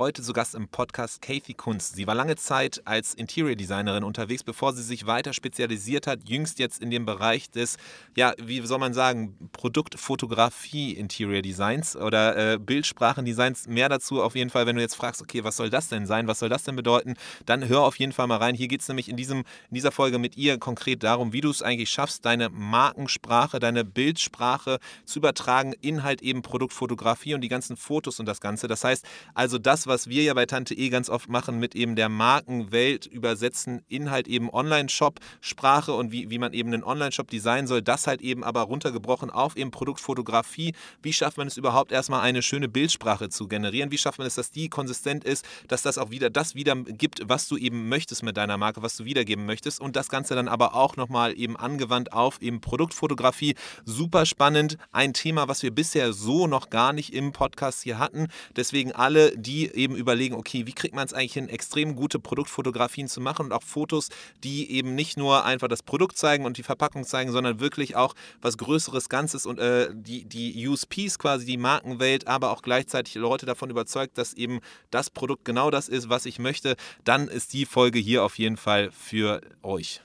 Heute zu Gast im Podcast Kathy Kunst. Sie war lange Zeit als Interior Designerin unterwegs, bevor sie sich weiter spezialisiert hat. Jüngst jetzt in dem Bereich des, ja, wie soll man sagen, Produktfotografie Interior Designs oder äh, Bildsprachendesigns. Mehr dazu auf jeden Fall, wenn du jetzt fragst, okay, was soll das denn sein? Was soll das denn bedeuten? Dann hör auf jeden Fall mal rein. Hier geht es nämlich in, diesem, in dieser Folge mit ihr konkret darum, wie du es eigentlich schaffst, deine Markensprache, deine Bildsprache zu übertragen in halt eben Produktfotografie und die ganzen Fotos und das Ganze. Das heißt, also das, was wir ja bei Tante E ganz oft machen, mit eben der Markenwelt übersetzen in halt eben Online-Shop-Sprache und wie, wie man eben einen Online-Shop designen soll, das halt eben aber runtergebrochen auf eben Produktfotografie. Wie schafft man es überhaupt erstmal eine schöne Bildsprache zu generieren? Wie schafft man es, dass die konsistent ist, dass das auch wieder das wieder gibt, was du eben möchtest mit deiner Marke, was du wiedergeben möchtest und das Ganze dann aber auch nochmal eben angewandt auf eben Produktfotografie. Super spannend. Ein Thema, was wir bisher so noch gar nicht im Podcast hier hatten. Deswegen alle, die eben überlegen, okay, wie kriegt man es eigentlich hin, extrem gute Produktfotografien zu machen und auch Fotos, die eben nicht nur einfach das Produkt zeigen und die Verpackung zeigen, sondern wirklich auch was Größeres Ganzes und äh, die, die USPs quasi, die Markenwelt, aber auch gleichzeitig Leute davon überzeugt, dass eben das Produkt genau das ist, was ich möchte, dann ist die Folge hier auf jeden Fall für euch.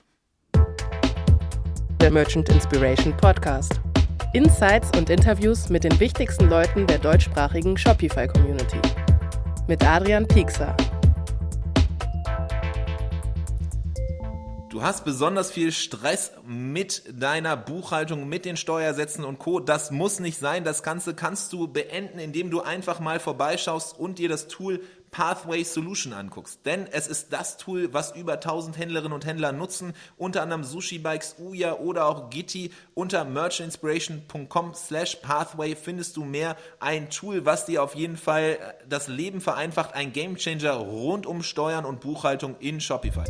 Der Merchant Inspiration Podcast. Insights und Interviews mit den wichtigsten Leuten der deutschsprachigen Shopify-Community. Mit Adrian Piekser. Du hast besonders viel Stress mit deiner Buchhaltung, mit den Steuersätzen und Co. Das muss nicht sein. Das Ganze kannst du beenden, indem du einfach mal vorbeischaust und dir das Tool Pathway Solution anguckst. Denn es ist das Tool, was über 1000 Händlerinnen und Händler nutzen, unter anderem Sushi Bikes, Uya oder auch Gitti. Unter merchandinspiration.com slash pathway findest du mehr. Ein Tool, was dir auf jeden Fall das Leben vereinfacht. Ein Gamechanger rund um Steuern und Buchhaltung in Shopify.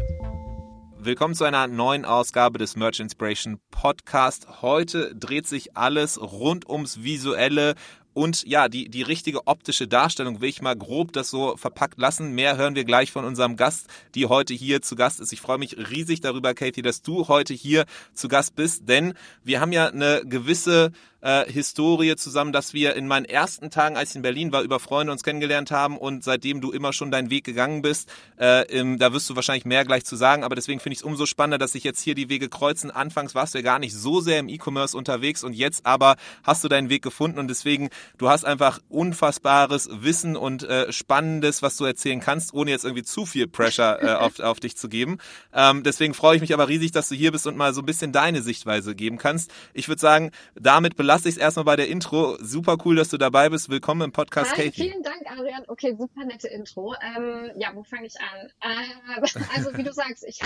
Willkommen zu einer neuen Ausgabe des Merch Inspiration Podcast. Heute dreht sich alles rund ums Visuelle, und ja, die, die richtige optische Darstellung will ich mal grob das so verpackt lassen. Mehr hören wir gleich von unserem Gast, die heute hier zu Gast ist. Ich freue mich riesig darüber, Katie, dass du heute hier zu Gast bist, denn wir haben ja eine gewisse äh, Historie zusammen, dass wir in meinen ersten Tagen, als ich in Berlin war, über Freunde uns kennengelernt haben und seitdem du immer schon deinen Weg gegangen bist, äh, im, da wirst du wahrscheinlich mehr gleich zu sagen, aber deswegen finde ich es umso spannender, dass sich jetzt hier die Wege kreuzen. Anfangs warst du ja gar nicht so sehr im E-Commerce unterwegs und jetzt aber hast du deinen Weg gefunden und deswegen, du hast einfach unfassbares Wissen und äh, Spannendes, was du erzählen kannst, ohne jetzt irgendwie zu viel Pressure äh, auf, auf dich zu geben. Ähm, deswegen freue ich mich aber riesig, dass du hier bist und mal so ein bisschen deine Sichtweise geben kannst. Ich würde sagen, damit belasse belasse ich es erstmal bei der Intro. Super cool, dass du dabei bist. Willkommen im Podcast, Hi, Katie. Vielen Dank, Adrian. Okay, super nette Intro. Ähm, ja, wo fange ich an? Äh, also, wie du sagst, ich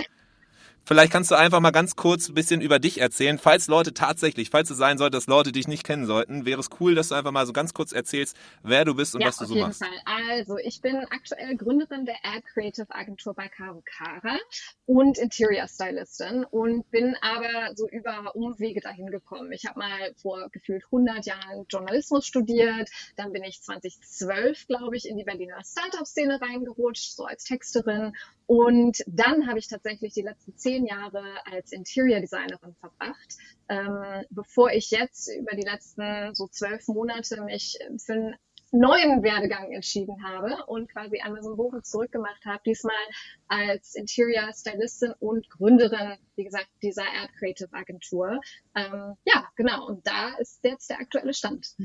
Vielleicht kannst du einfach mal ganz kurz ein bisschen über dich erzählen. Falls Leute tatsächlich, falls es sein sollte, dass Leute dich nicht kennen sollten, wäre es cool, dass du einfach mal so ganz kurz erzählst, wer du bist und ja, was du so machst. Auf jeden Fall. Also, ich bin aktuell Gründerin der Ad Creative Agentur bei Caro Cara und Interior Stylistin und bin aber so über Umwege dahin gekommen. Ich habe mal vor gefühlt 100 Jahren Journalismus studiert, dann bin ich 2012, glaube ich, in die Berliner Startup-Szene reingerutscht, so als Texterin und dann habe ich tatsächlich die letzten zehn Jahre als Interior Designerin verbracht, ähm, bevor ich jetzt über die letzten so zwölf Monate mich für einen neuen Werdegang entschieden habe und quasi einen Bogen zurückgemacht habe, diesmal als Interior Stylistin und Gründerin, wie gesagt, dieser Art Creative Agentur. Ähm, ja, genau. Und da ist jetzt der aktuelle Stand.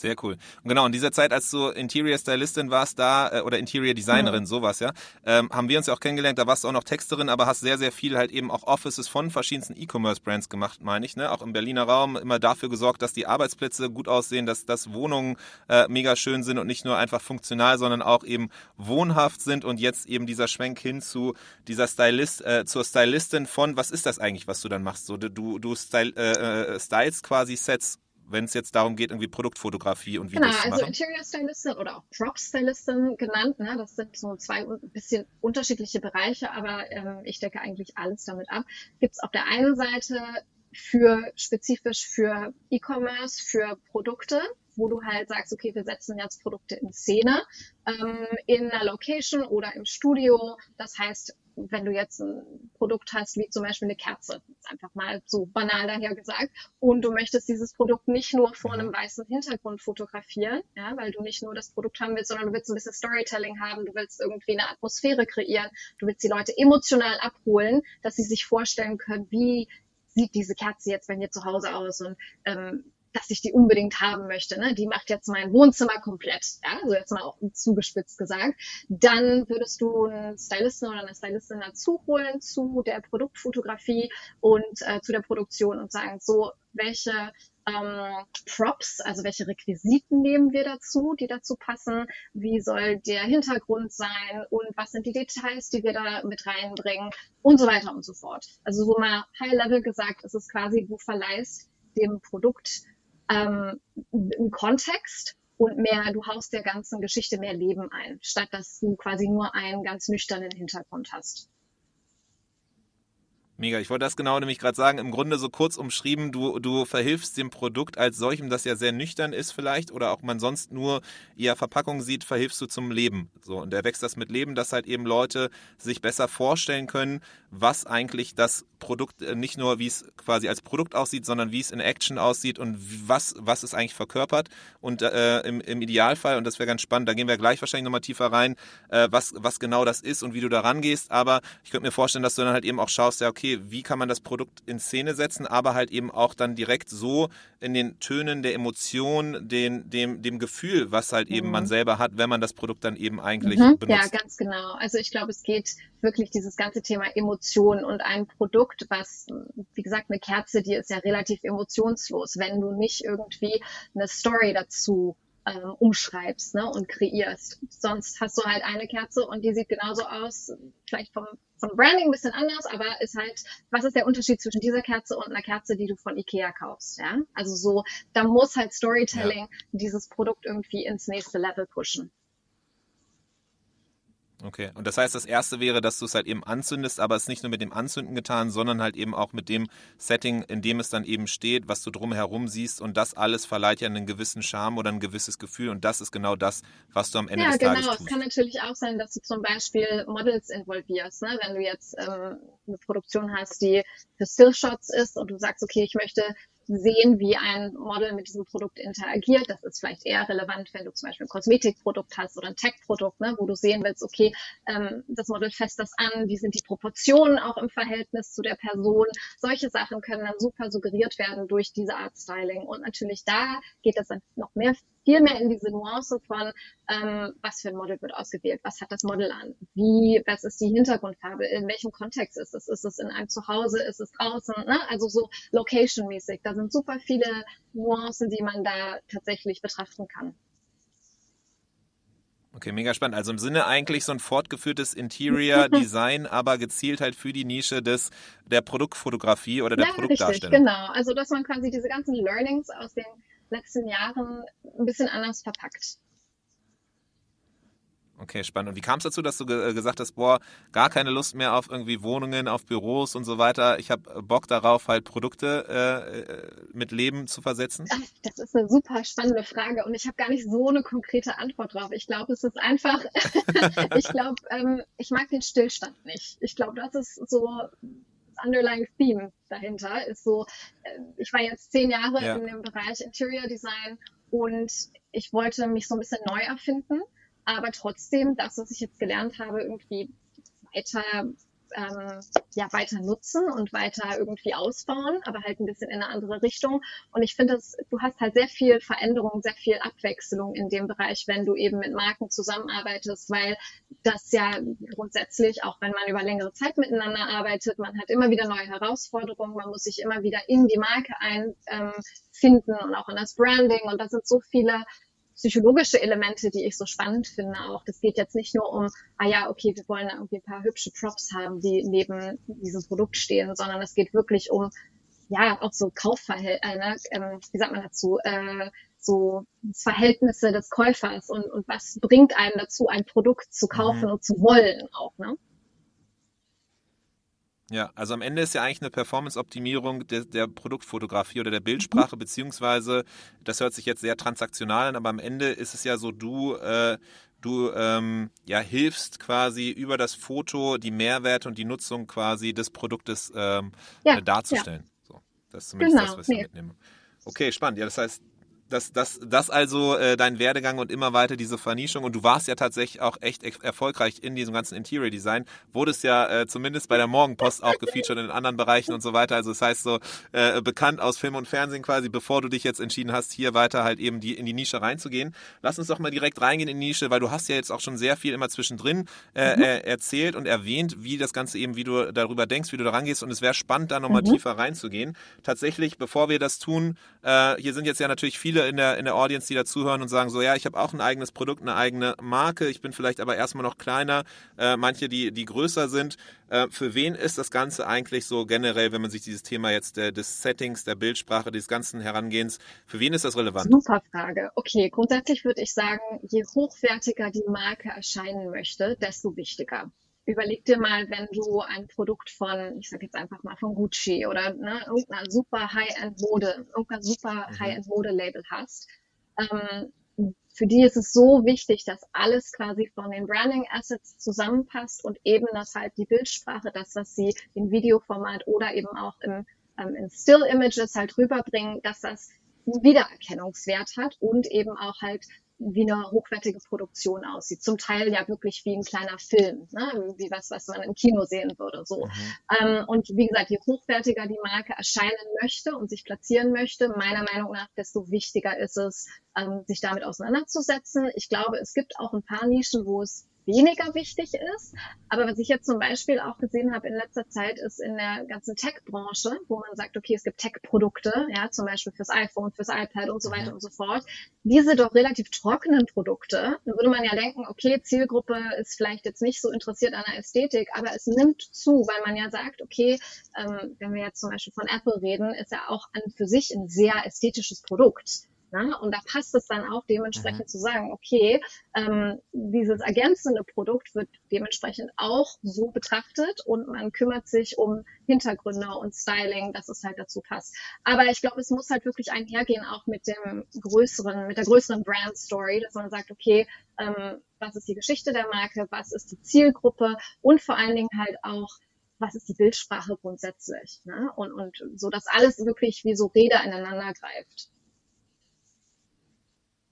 Sehr cool. Und genau, in dieser Zeit, als du Interior Stylistin warst, da, äh, oder Interior Designerin, mhm. sowas, ja, ähm, haben wir uns ja auch kennengelernt, da warst du auch noch Texterin, aber hast sehr, sehr viel halt eben auch Offices von verschiedensten E-Commerce-Brands gemacht, meine ich, ne? Auch im Berliner Raum immer dafür gesorgt, dass die Arbeitsplätze gut aussehen, dass, dass Wohnungen äh, mega schön sind und nicht nur einfach funktional, sondern auch eben wohnhaft sind und jetzt eben dieser Schwenk hin zu dieser Stylist, äh, zur Stylistin von, was ist das eigentlich, was du dann machst? So, du, du style, äh, äh styles quasi Sets wenn es jetzt darum geht, irgendwie Produktfotografie und Videos genau, zu machen? also Interior Stylistin oder auch Prop Stylistin genannt. Ne? Das sind so zwei ein bisschen unterschiedliche Bereiche, aber ähm, ich decke eigentlich alles damit ab. Gibt es auf der einen Seite für spezifisch für E-Commerce, für Produkte, wo du halt sagst, okay, wir setzen jetzt Produkte in Szene, ähm, in einer Location oder im Studio. Das heißt, wenn du jetzt ein Produkt hast, wie zum Beispiel eine Kerze, einfach mal so banal daher gesagt, und du möchtest dieses Produkt nicht nur vor einem mhm. weißen Hintergrund fotografieren, ja, weil du nicht nur das Produkt haben willst, sondern du willst ein bisschen Storytelling haben, du willst irgendwie eine Atmosphäre kreieren, du willst die Leute emotional abholen, dass sie sich vorstellen können, wie sieht diese Kerze jetzt bei mir zu Hause aus und ähm, dass ich die unbedingt haben möchte, ne? die macht jetzt mein Wohnzimmer komplett, ja, also jetzt mal auch zugespitzt gesagt, dann würdest du einen Stylisten oder eine Stylistin dazu holen zu der Produktfotografie und äh, zu der Produktion und sagen, so, welche ähm, Props, also welche Requisiten nehmen wir dazu, die dazu passen, wie soll der Hintergrund sein? Und was sind die Details, die wir da mit reinbringen? Und so weiter und so fort. Also so mal High Level gesagt, ist es quasi, du verleihst dem Produkt ähm, einen Kontext und mehr, du haust der ganzen Geschichte mehr Leben ein, statt dass du quasi nur einen ganz nüchternen Hintergrund hast. Mega, ich wollte das genau nämlich gerade sagen. Im Grunde so kurz umschrieben, du, du verhilfst dem Produkt als solchem, das ja sehr nüchtern ist vielleicht oder auch man sonst nur eher Verpackung sieht, verhilfst du zum Leben. So, und der wächst das mit Leben, dass halt eben Leute sich besser vorstellen können, was eigentlich das Produkt, äh, nicht nur wie es quasi als Produkt aussieht, sondern wie es in Action aussieht und was, was es eigentlich verkörpert. Und äh, im, im Idealfall, und das wäre ganz spannend, da gehen wir gleich wahrscheinlich nochmal tiefer rein, äh, was, was genau das ist und wie du da rangehst. Aber ich könnte mir vorstellen, dass du dann halt eben auch schaust, ja, okay, okay, wie kann man das Produkt in Szene setzen, aber halt eben auch dann direkt so in den Tönen der Emotion, den, dem, dem Gefühl, was halt eben mhm. man selber hat, wenn man das Produkt dann eben eigentlich mhm. benutzt. Ja, ganz genau. Also ich glaube, es geht wirklich dieses ganze Thema Emotion und ein Produkt, was, wie gesagt, eine Kerze, die ist ja relativ emotionslos, wenn du nicht irgendwie eine Story dazu ähm, umschreibst ne, und kreierst. Sonst hast du halt eine Kerze und die sieht genauso aus, vielleicht vom, vom Branding ein bisschen anders, aber ist halt, was ist der Unterschied zwischen dieser Kerze und einer Kerze, die du von Ikea kaufst? Ja? Also so, da muss halt Storytelling ja. dieses Produkt irgendwie ins nächste Level pushen. Okay, und das heißt, das erste wäre, dass du es halt eben anzündest, aber es ist nicht nur mit dem Anzünden getan, sondern halt eben auch mit dem Setting, in dem es dann eben steht, was du drumherum siehst und das alles verleiht ja einen gewissen Charme oder ein gewisses Gefühl und das ist genau das, was du am Ende ja, des genau. Tages tust. Ja, genau. Es kann natürlich auch sein, dass du zum Beispiel Models involvierst, ne? wenn du jetzt ähm, eine Produktion hast, die für Stillshots ist und du sagst, okay, ich möchte sehen, wie ein Model mit diesem Produkt interagiert. Das ist vielleicht eher relevant, wenn du zum Beispiel ein Kosmetikprodukt hast oder ein Tech-Produkt, ne, wo du sehen willst, okay, ähm, das Model fässt das an, wie sind die Proportionen auch im Verhältnis zu der Person. Solche Sachen können dann super suggeriert werden durch diese Art Styling. Und natürlich da geht es dann noch mehr viel mehr in diese Nuance von, ähm, was für ein Model wird ausgewählt, was hat das Model an, wie, was ist die Hintergrundfarbe, in welchem Kontext ist es, ist es in einem Zuhause, ist es draußen, ne? also so location-mäßig. Da sind super viele Nuancen, die man da tatsächlich betrachten kann. Okay, mega spannend. Also im Sinne eigentlich so ein fortgeführtes Interior Design, aber gezielt halt für die Nische des der Produktfotografie oder der ja, Produktdarstellung. Richtig, genau. Also dass man quasi diese ganzen Learnings aus den letzten Jahren ein bisschen anders verpackt. Okay, spannend. Und wie kam es dazu, dass du ge äh, gesagt hast, boah, gar keine Lust mehr auf irgendwie Wohnungen, auf Büros und so weiter. Ich habe Bock darauf, halt Produkte äh, äh mit Leben zu versetzen? Ach, das ist eine super spannende Frage und ich habe gar nicht so eine konkrete Antwort drauf. Ich glaube, es ist einfach, ich glaube, ähm, ich mag den Stillstand nicht. Ich glaube, das ist so underlying Theme dahinter ist so, äh, ich war jetzt zehn Jahre ja. in dem Bereich Interior Design und ich wollte mich so ein bisschen neu erfinden, aber trotzdem das, was ich jetzt gelernt habe, irgendwie weiter ähm, ja weiter nutzen und weiter irgendwie ausbauen, aber halt ein bisschen in eine andere Richtung. Und ich finde, du hast halt sehr viel Veränderung, sehr viel Abwechslung in dem Bereich, wenn du eben mit Marken zusammenarbeitest, weil das ja grundsätzlich, auch wenn man über längere Zeit miteinander arbeitet, man hat immer wieder neue Herausforderungen, man muss sich immer wieder in die Marke einfinden ähm, und auch in das Branding. Und da sind so viele psychologische Elemente, die ich so spannend finde auch. Das geht jetzt nicht nur um, ah ja, okay, wir wollen irgendwie ein paar hübsche Props haben, die neben diesem Produkt stehen, sondern es geht wirklich um, ja, auch so Kaufverhältnisse, äh, ne, ähm, wie sagt man dazu, äh, so Verhältnisse des Käufers und, und was bringt einem dazu, ein Produkt zu kaufen mhm. und zu wollen auch, ne? Ja, also am Ende ist ja eigentlich eine Performance-Optimierung der, der, Produktfotografie oder der Bildsprache, mhm. beziehungsweise, das hört sich jetzt sehr transaktional an, aber am Ende ist es ja so, du äh, du ähm, ja hilfst quasi über das Foto die Mehrwerte und die Nutzung quasi des Produktes ähm, ja, äh, darzustellen. Ja. So, das ist zumindest genau, das, was ich nee. mitnehme. Okay, spannend. Ja, das heißt, das, das, das also äh, dein Werdegang und immer weiter diese Vernischung und du warst ja tatsächlich auch echt erfolgreich in diesem ganzen Interior Design, wurdest ja äh, zumindest bei der Morgenpost auch gefeatured in anderen Bereichen und so weiter. Also das heißt so äh, bekannt aus Film und Fernsehen quasi, bevor du dich jetzt entschieden hast, hier weiter halt eben die in die Nische reinzugehen. Lass uns doch mal direkt reingehen in die Nische, weil du hast ja jetzt auch schon sehr viel immer zwischendrin äh, mhm. äh, erzählt und erwähnt, wie das Ganze eben, wie du darüber denkst, wie du da rangehst und es wäre spannend, da nochmal mhm. tiefer reinzugehen. Tatsächlich, bevor wir das tun, äh, hier sind jetzt ja natürlich viele viele in der, in der Audience, die da zuhören und sagen so, ja, ich habe auch ein eigenes Produkt, eine eigene Marke, ich bin vielleicht aber erstmal noch kleiner, äh, manche, die, die größer sind. Äh, für wen ist das Ganze eigentlich so generell, wenn man sich dieses Thema jetzt der, des Settings, der Bildsprache, des ganzen Herangehens, für wen ist das relevant? Super Frage. Okay, grundsätzlich würde ich sagen, je hochwertiger die Marke erscheinen möchte, desto wichtiger überleg dir mal, wenn du ein Produkt von, ich sag jetzt einfach mal von Gucci oder ne, irgendeiner super High-End-Mode, irgendeiner super mhm. High-End-Mode-Label hast, ähm, für die ist es so wichtig, dass alles quasi von den Branding Assets zusammenpasst und eben das halt die Bildsprache, das, was sie im Videoformat oder eben auch im, ähm, in Still Images halt rüberbringen, dass das einen Wiedererkennungswert hat und eben auch halt wie eine hochwertige Produktion aussieht. Zum Teil ja wirklich wie ein kleiner Film, ne? wie was, was man im Kino sehen würde. So. Mhm. Ähm, und wie gesagt, je hochwertiger die Marke erscheinen möchte und sich platzieren möchte, meiner Meinung nach, desto wichtiger ist es, ähm, sich damit auseinanderzusetzen. Ich glaube, es gibt auch ein paar Nischen, wo es weniger wichtig ist. Aber was ich jetzt zum Beispiel auch gesehen habe in letzter Zeit, ist in der ganzen Tech-Branche, wo man sagt, okay, es gibt Tech-Produkte, ja, zum Beispiel fürs iPhone, fürs iPad und so weiter und so fort. Diese doch relativ trockenen Produkte, da würde man ja denken, okay, Zielgruppe ist vielleicht jetzt nicht so interessiert an der Ästhetik, aber es nimmt zu, weil man ja sagt, okay, ähm, wenn wir jetzt zum Beispiel von Apple reden, ist ja auch an für sich ein sehr ästhetisches Produkt. Ne? Und da passt es dann auch dementsprechend mhm. zu sagen, okay, ähm, dieses ergänzende Produkt wird dementsprechend auch so betrachtet und man kümmert sich um Hintergründe und Styling, dass es halt dazu passt. Aber ich glaube, es muss halt wirklich einhergehen auch mit dem größeren, mit der größeren Brand Story, dass man sagt, okay, ähm, was ist die Geschichte der Marke, was ist die Zielgruppe und vor allen Dingen halt auch, was ist die Bildsprache grundsätzlich. Ne? Und, und so, dass alles wirklich wie so Räder ineinander greift.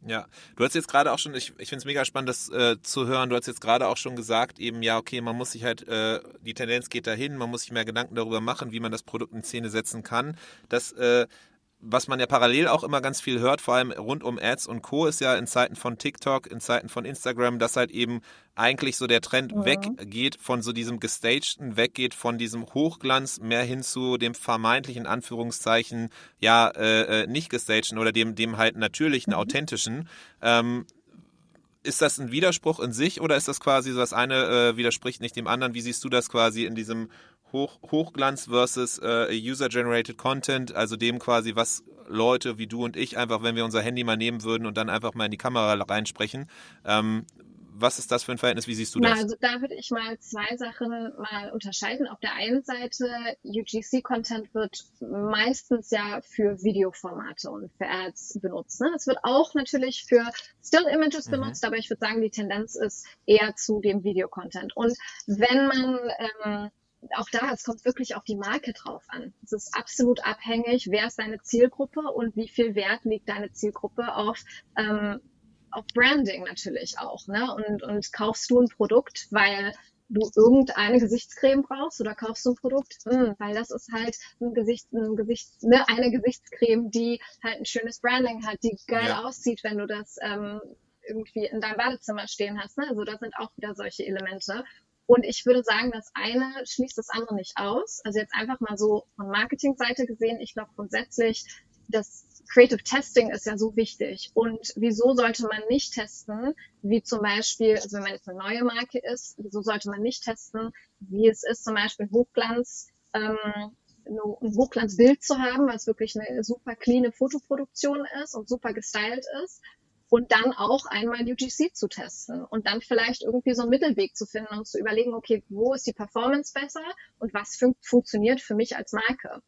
Ja, du hast jetzt gerade auch schon, ich, ich finde es mega spannend, das äh, zu hören. Du hast jetzt gerade auch schon gesagt, eben, ja, okay, man muss sich halt, äh, die Tendenz geht dahin, man muss sich mehr Gedanken darüber machen, wie man das Produkt in Szene setzen kann. Das äh, was man ja parallel auch immer ganz viel hört, vor allem rund um Ads und Co., ist ja in Zeiten von TikTok, in Zeiten von Instagram, dass halt eben eigentlich so der Trend ja. weggeht von so diesem gestagten, weggeht von diesem Hochglanz mehr hin zu dem vermeintlichen Anführungszeichen, ja, äh, äh nicht gestagten oder dem, dem halt natürlichen, mhm. authentischen. Ähm, ist das ein Widerspruch in sich oder ist das quasi so, das eine äh, widerspricht nicht dem anderen? Wie siehst du das quasi in diesem Hoch, Hochglanz versus äh, User-Generated Content, also dem quasi, was Leute wie du und ich einfach, wenn wir unser Handy mal nehmen würden und dann einfach mal in die Kamera reinsprechen. Ähm, was ist das für ein Verhältnis? Wie siehst du das? Na, also da würde ich mal zwei Sachen mal unterscheiden. Auf der einen Seite, UGC-Content wird meistens ja für Videoformate und für Ads benutzt. Ne? Es wird auch natürlich für Still-Images mhm. benutzt, aber ich würde sagen, die Tendenz ist eher zu dem Videocontent. Und wenn man ähm, auch da, es kommt wirklich auf die Marke drauf an. Es ist absolut abhängig, wer ist deine Zielgruppe und wie viel Wert legt deine Zielgruppe auf, ähm, auf Branding natürlich auch. Ne? Und, und kaufst du ein Produkt, weil du irgendeine Gesichtscreme brauchst oder kaufst du ein Produkt, hm, weil das ist halt ein Gesicht, ein Gesicht, ne, eine Gesichtscreme, die halt ein schönes Branding hat, die geil ja. aussieht, wenn du das ähm, irgendwie in deinem Badezimmer stehen hast. Ne? Also da sind auch wieder solche Elemente. Und ich würde sagen, das eine schließt das andere nicht aus. Also jetzt einfach mal so von Marketingseite gesehen, ich glaube grundsätzlich, das Creative Testing ist ja so wichtig. Und wieso sollte man nicht testen, wie zum Beispiel, also wenn man jetzt eine neue Marke ist, wieso sollte man nicht testen, wie es ist, zum Beispiel Hochglanz, ähm, ein Hochglanzbild zu haben, weil es wirklich eine super cleane Fotoproduktion ist und super gestylt ist und dann auch einmal UGC zu testen und dann vielleicht irgendwie so einen Mittelweg zu finden und zu überlegen, okay, wo ist die Performance besser und was fun funktioniert für mich als Marke.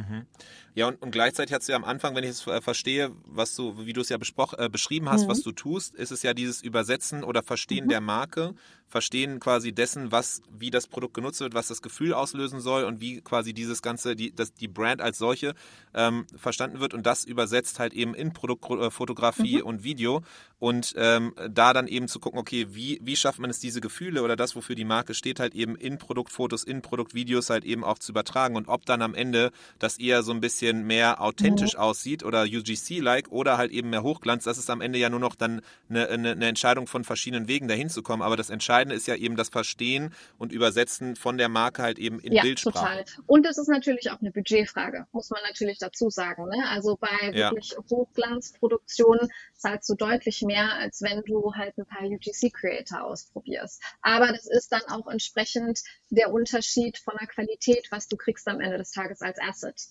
Mhm. Ja, und, und gleichzeitig hast du ja am Anfang, wenn ich es äh, verstehe, was du, wie du es ja äh, beschrieben hast, mhm. was du tust, ist es ja dieses Übersetzen oder Verstehen mhm. der Marke, Verstehen quasi dessen, was, wie das Produkt genutzt wird, was das Gefühl auslösen soll und wie quasi dieses Ganze, die, das, die Brand als solche ähm, verstanden wird und das übersetzt halt eben in Produktfotografie mhm. und Video und ähm, da dann eben zu gucken, okay, wie, wie schafft man es, diese Gefühle oder das, wofür die Marke steht, halt eben in Produktfotos, in Produktvideos halt eben auch zu übertragen und ob dann am Ende das eher so ein bisschen mehr authentisch mhm. aussieht oder UGC-like oder halt eben mehr Hochglanz, das ist am Ende ja nur noch dann eine, eine, eine Entscheidung von verschiedenen Wegen dahin zu kommen, aber das Entscheidende ist ja eben das Verstehen und Übersetzen von der Marke halt eben in ja, Bildsprache. Total. Und es ist natürlich auch eine Budgetfrage, muss man natürlich dazu sagen. Ne? Also bei ja. wirklich Hochglanzproduktionen zahlst du deutlich mehr, als wenn du halt ein paar UGC-Creator ausprobierst. Aber das ist dann auch entsprechend der Unterschied von der Qualität, was du kriegst am Ende des Tages als Asset.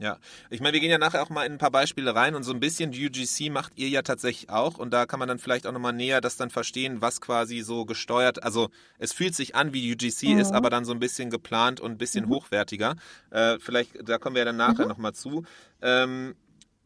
Ja, ich meine, wir gehen ja nachher auch mal in ein paar Beispiele rein und so ein bisschen UGC macht ihr ja tatsächlich auch und da kann man dann vielleicht auch nochmal näher das dann verstehen, was quasi so gesteuert, also es fühlt sich an wie UGC mhm. ist, aber dann so ein bisschen geplant und ein bisschen mhm. hochwertiger. Äh, vielleicht, da kommen wir ja dann nachher mhm. nochmal zu. Ähm,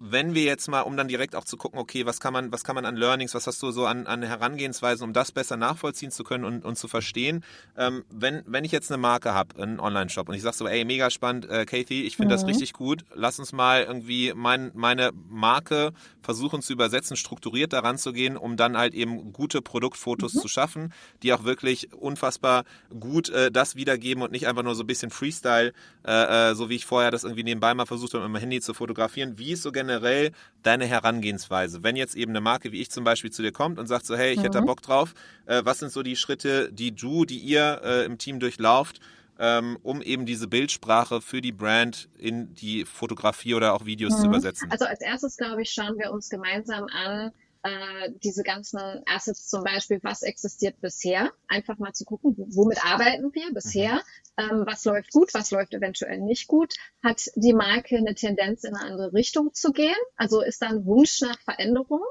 wenn wir jetzt mal, um dann direkt auch zu gucken, okay, was kann man, was kann man an Learnings, was hast du so an, an Herangehensweisen, um das besser nachvollziehen zu können und, und zu verstehen, ähm, wenn, wenn ich jetzt eine Marke habe, einen Online-Shop und ich sage so, ey, mega spannend, äh, Kathy, ich finde mhm. das richtig gut, lass uns mal irgendwie mein, meine Marke versuchen zu übersetzen, strukturiert daran zu gehen, um dann halt eben gute Produktfotos mhm. zu schaffen, die auch wirklich unfassbar gut äh, das wiedergeben und nicht einfach nur so ein bisschen Freestyle, äh, äh so wie ich vorher das irgendwie nebenbei mal versucht habe, mit meinem Handy zu fotografieren, wie es so generell generell deine Herangehensweise? Wenn jetzt eben eine Marke wie ich zum Beispiel zu dir kommt und sagt so, hey, ich mhm. hätte da mhm. Bock drauf, äh, was sind so die Schritte, die du, die ihr äh, im Team durchlauft, ähm, um eben diese Bildsprache für die Brand in die Fotografie oder auch Videos mhm. zu übersetzen? Also als erstes, glaube ich, schauen wir uns gemeinsam an, äh, diese ganzen Assets zum Beispiel, was existiert bisher, einfach mal zu gucken, womit arbeiten wir bisher, ähm, was läuft gut, was läuft eventuell nicht gut, hat die Marke eine Tendenz in eine andere Richtung zu gehen, also ist da ein Wunsch nach Veränderung.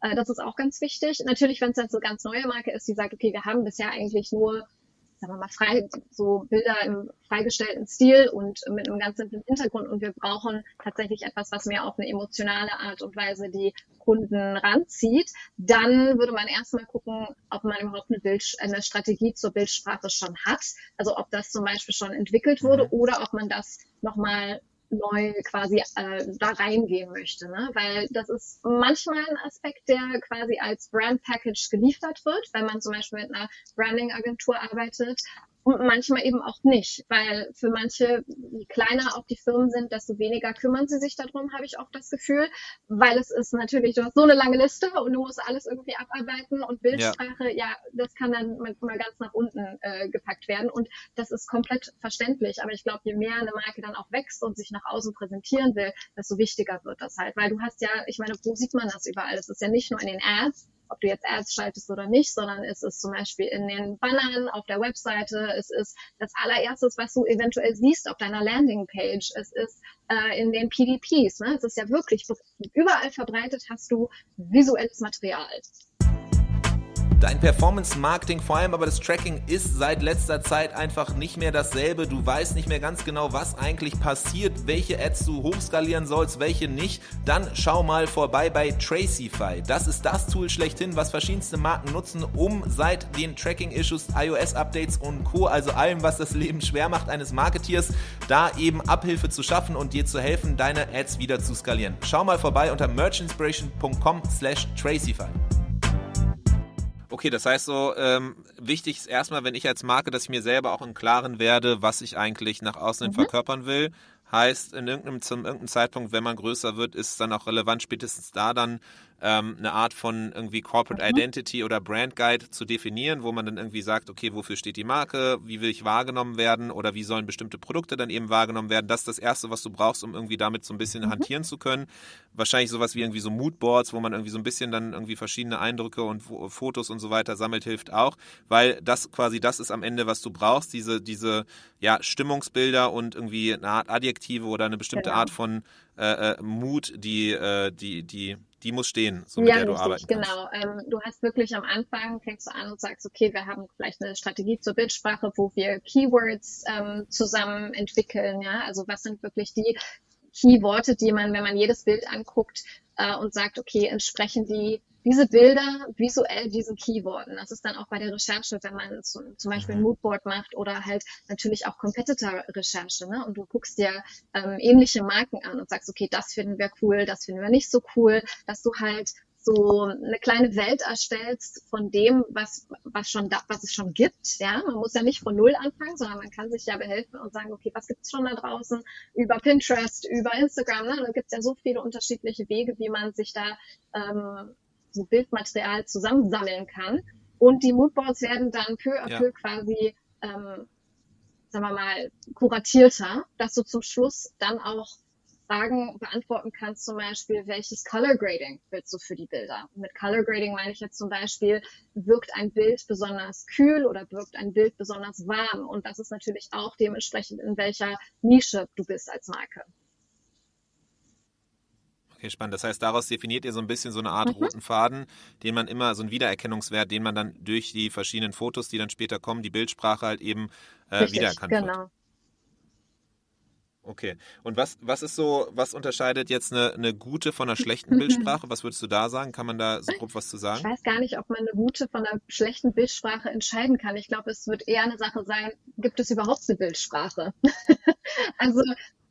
Äh, das ist auch ganz wichtig. Natürlich, wenn es jetzt so ganz neue Marke ist, die sagt, okay, wir haben bisher eigentlich nur sagen wir mal, frei, so Bilder im freigestellten Stil und mit einem ganz simplen Hintergrund. Und wir brauchen tatsächlich etwas, was mehr auf eine emotionale Art und Weise die Kunden ranzieht. Dann würde man erstmal gucken, ob man überhaupt eine, Bild, eine Strategie zur Bildsprache schon hat. Also ob das zum Beispiel schon entwickelt wurde mhm. oder ob man das nochmal neu quasi äh, da reingehen möchte. Ne? Weil das ist manchmal ein Aspekt, der quasi als Brand Package geliefert wird, wenn man zum Beispiel mit einer Branding-Agentur arbeitet und manchmal eben auch nicht, weil für manche, je kleiner auch die Firmen sind, desto weniger kümmern sie sich darum, habe ich auch das Gefühl, weil es ist natürlich, du hast so eine lange Liste und du musst alles irgendwie abarbeiten und Bildsprache, ja, ja das kann dann mal ganz nach unten äh, gepackt werden und das ist komplett verständlich, aber ich glaube, je mehr eine Marke dann auch wächst und sich nach außen präsentieren will, desto wichtiger wird das halt, weil du hast ja, ich meine, wo sieht man das überall? Es ist ja nicht nur in den Ads, ob du jetzt Ads schaltest oder nicht, sondern es ist zum Beispiel in den Bannern auf der Webseite, es ist das allererstes, was du eventuell siehst auf deiner Landingpage, es ist äh, in den PDPs, ne? es ist ja wirklich überall verbreitet hast du visuelles Material. Dein Performance-Marketing, vor allem aber das Tracking, ist seit letzter Zeit einfach nicht mehr dasselbe. Du weißt nicht mehr ganz genau, was eigentlich passiert, welche Ads du hochskalieren sollst, welche nicht. Dann schau mal vorbei bei Tracify. Das ist das Tool schlechthin, was verschiedenste Marken nutzen, um seit den Tracking-Issues, iOS-Updates und Co., also allem, was das Leben schwer macht eines Marketeers, da eben Abhilfe zu schaffen und dir zu helfen, deine Ads wieder zu skalieren. Schau mal vorbei unter merchinspiration.com slash Tracify. Okay, das heißt so, ähm, wichtig ist erstmal, wenn ich als Marke, dass ich mir selber auch im Klaren werde, was ich eigentlich nach außen mhm. verkörpern will. Heißt, in irgendeinem, zum irgendeinem Zeitpunkt, wenn man größer wird, ist es dann auch relevant, spätestens da dann ähm, eine Art von irgendwie Corporate mhm. Identity oder Brand Guide zu definieren, wo man dann irgendwie sagt, okay, wofür steht die Marke, wie will ich wahrgenommen werden oder wie sollen bestimmte Produkte dann eben wahrgenommen werden. Das ist das Erste, was du brauchst, um irgendwie damit so ein bisschen mhm. hantieren zu können. Wahrscheinlich sowas wie irgendwie so Moodboards, wo man irgendwie so ein bisschen dann irgendwie verschiedene Eindrücke und Fotos und so weiter sammelt, hilft auch, weil das quasi das ist am Ende, was du brauchst, diese, diese ja, Stimmungsbilder und irgendwie eine Art Adjektive oder eine bestimmte genau. Art von äh, äh, Mut, die, äh, die, die, die muss stehen, so mit ja, der du arbeiten kannst. genau. Ähm, du hast wirklich am Anfang, fängst du an und sagst, okay, wir haben vielleicht eine Strategie zur Bildsprache, wo wir Keywords ähm, zusammen entwickeln, ja, also was sind wirklich die Keyworte, die man, wenn man jedes Bild anguckt äh, und sagt, okay, entsprechen die diese Bilder visuell diesen Keyworten. Das ist dann auch bei der Recherche, wenn man zum, zum Beispiel ein mhm. Moodboard macht oder halt natürlich auch Competitor-Recherche. Ne? Und du guckst dir ähm, ähnliche Marken an und sagst, okay, das finden wir cool, das finden wir nicht so cool, dass du halt so eine kleine Welt erstellst von dem, was, was schon da, was es schon gibt. Ja, man muss ja nicht von Null anfangen, sondern man kann sich ja behelfen und sagen, okay, was gibt's schon da draußen über Pinterest, über Instagram. Ne? Da gibt's ja so viele unterschiedliche Wege, wie man sich da ähm, so Bildmaterial zusammensammeln kann. Und die Moodboards werden dann peu à peu quasi, ähm, sagen wir mal, kuratierter, dass du zum Schluss dann auch Fragen beantworten kannst, zum Beispiel, welches Color Grading willst du für die Bilder? Mit Color Grading meine ich jetzt zum Beispiel, wirkt ein Bild besonders kühl oder wirkt ein Bild besonders warm? Und das ist natürlich auch dementsprechend, in welcher Nische du bist als Marke. Okay, spannend. Das heißt, daraus definiert ihr so ein bisschen so eine Art mhm. roten Faden, den man immer, so einen Wiedererkennungswert, den man dann durch die verschiedenen Fotos, die dann später kommen, die Bildsprache halt eben äh, Richtig, wiedererkannt genau. wird. Okay. Und was, was ist so, was unterscheidet jetzt eine, eine gute von einer schlechten Bildsprache? Was würdest du da sagen? Kann man da so grob was zu sagen? Ich weiß gar nicht, ob man eine gute von einer schlechten Bildsprache entscheiden kann. Ich glaube, es wird eher eine Sache sein, gibt es überhaupt eine Bildsprache? also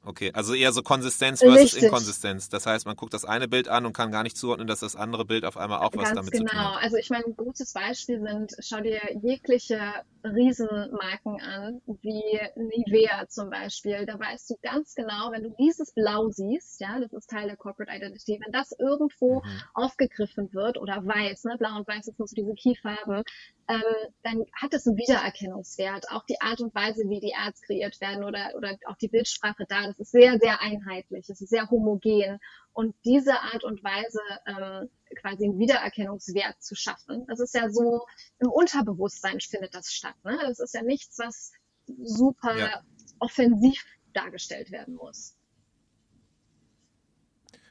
Okay, also eher so Konsistenz versus Richtig. Inkonsistenz. Das heißt, man guckt das eine Bild an und kann gar nicht zuordnen, dass das andere Bild auf einmal auch Ganz was damit genau. zu tun hat. Genau, also ich meine, ein gutes Beispiel sind, schau dir jegliche Riesenmarken an, wie Nivea zum Beispiel. Da weißt du ganz genau, wenn du dieses Blau siehst, ja, das ist Teil der Corporate Identity, wenn das irgendwo mhm. aufgegriffen wird oder weiß, ne, Blau und Weiß sind so diese Keyfarben, ähm, dann hat es einen Wiedererkennungswert. Auch die Art und Weise, wie die Ads kreiert werden oder, oder auch die Bildsprache da, das ist sehr, sehr einheitlich, es ist sehr homogen. Und diese Art und Weise, ähm, quasi einen Wiedererkennungswert zu schaffen, das ist ja so, im Unterbewusstsein findet das statt. Ne? Das ist ja nichts, was super ja. offensiv dargestellt werden muss.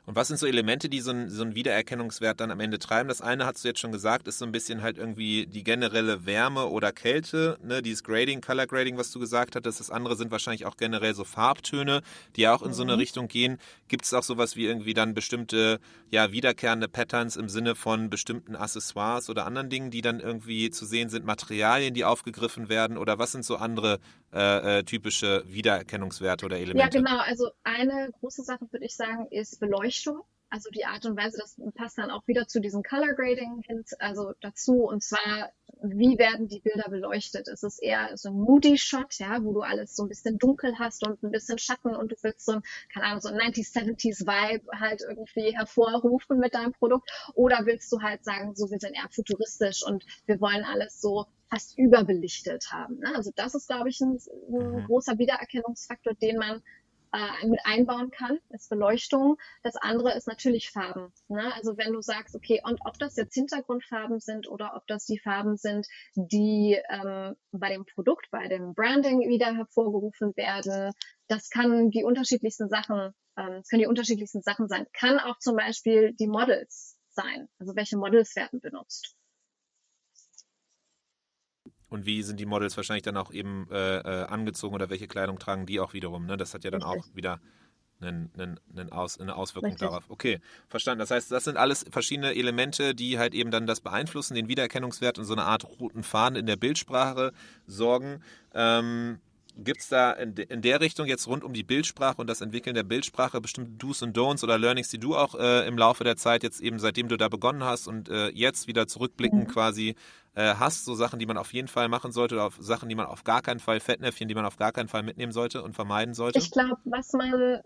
Und was sind so Elemente, die so, ein, so einen Wiedererkennungswert dann am Ende treiben? Das eine hast du jetzt schon gesagt, ist so ein bisschen halt irgendwie die generelle Wärme oder Kälte, ne, dieses Grading, Color Grading, was du gesagt hattest. Das andere sind wahrscheinlich auch generell so Farbtöne, die auch in so eine mhm. Richtung gehen. Gibt es auch sowas wie irgendwie dann bestimmte, ja, wiederkehrende Patterns im Sinne von bestimmten Accessoires oder anderen Dingen, die dann irgendwie zu sehen sind, Materialien, die aufgegriffen werden oder was sind so andere äh, äh, typische Wiedererkennungswerte oder Elemente? Ja, genau. Also eine große Sache würde ich sagen, ist Beleuchtung. Also die Art und Weise, das passt dann auch wieder zu diesem Color Grading hin, also dazu. Und zwar, wie werden die Bilder beleuchtet? Es ist eher so ein Moody Shot, ja, wo du alles so ein bisschen dunkel hast und ein bisschen Schatten und du willst so ein, keine Ahnung, so ein 90s, 70s Vibe halt irgendwie hervorrufen mit deinem Produkt. Oder willst du halt sagen, so, wir sind eher futuristisch und wir wollen alles so fast überbelichtet haben. Ne? Also das ist, glaube ich, ein, ein mhm. großer Wiedererkennungsfaktor, den man äh, mit einbauen kann, ist Beleuchtung. Das andere ist natürlich Farben. Ne? Also wenn du sagst, okay, und ob das jetzt Hintergrundfarben sind oder ob das die Farben sind, die ähm, bei dem Produkt, bei dem Branding wieder hervorgerufen werden, das kann die unterschiedlichsten Sachen, ähm, das können die unterschiedlichsten Sachen sein. Kann auch zum Beispiel die Models sein. Also welche Models werden benutzt. Und wie sind die Models wahrscheinlich dann auch eben äh, äh, angezogen oder welche Kleidung tragen die auch wiederum? Ne? Das hat ja dann Richtig. auch wieder einen, einen, einen Aus, eine Auswirkung Richtig. darauf. Okay, verstanden. Das heißt, das sind alles verschiedene Elemente, die halt eben dann das beeinflussen, den Wiedererkennungswert und so eine Art roten Faden in der Bildsprache sorgen. Ähm, Gibt es da in, in, der Richtung jetzt rund um die Bildsprache und das Entwickeln der Bildsprache bestimmte Do's und Don'ts oder Learnings, die du auch äh, im Laufe der Zeit jetzt eben, seitdem du da begonnen hast und äh, jetzt wieder zurückblicken mhm. quasi äh, hast, so Sachen, die man auf jeden Fall machen sollte oder Sachen, die man auf gar keinen Fall, Fettnäpfchen, die man auf gar keinen Fall mitnehmen sollte und vermeiden sollte? Ich glaube, was man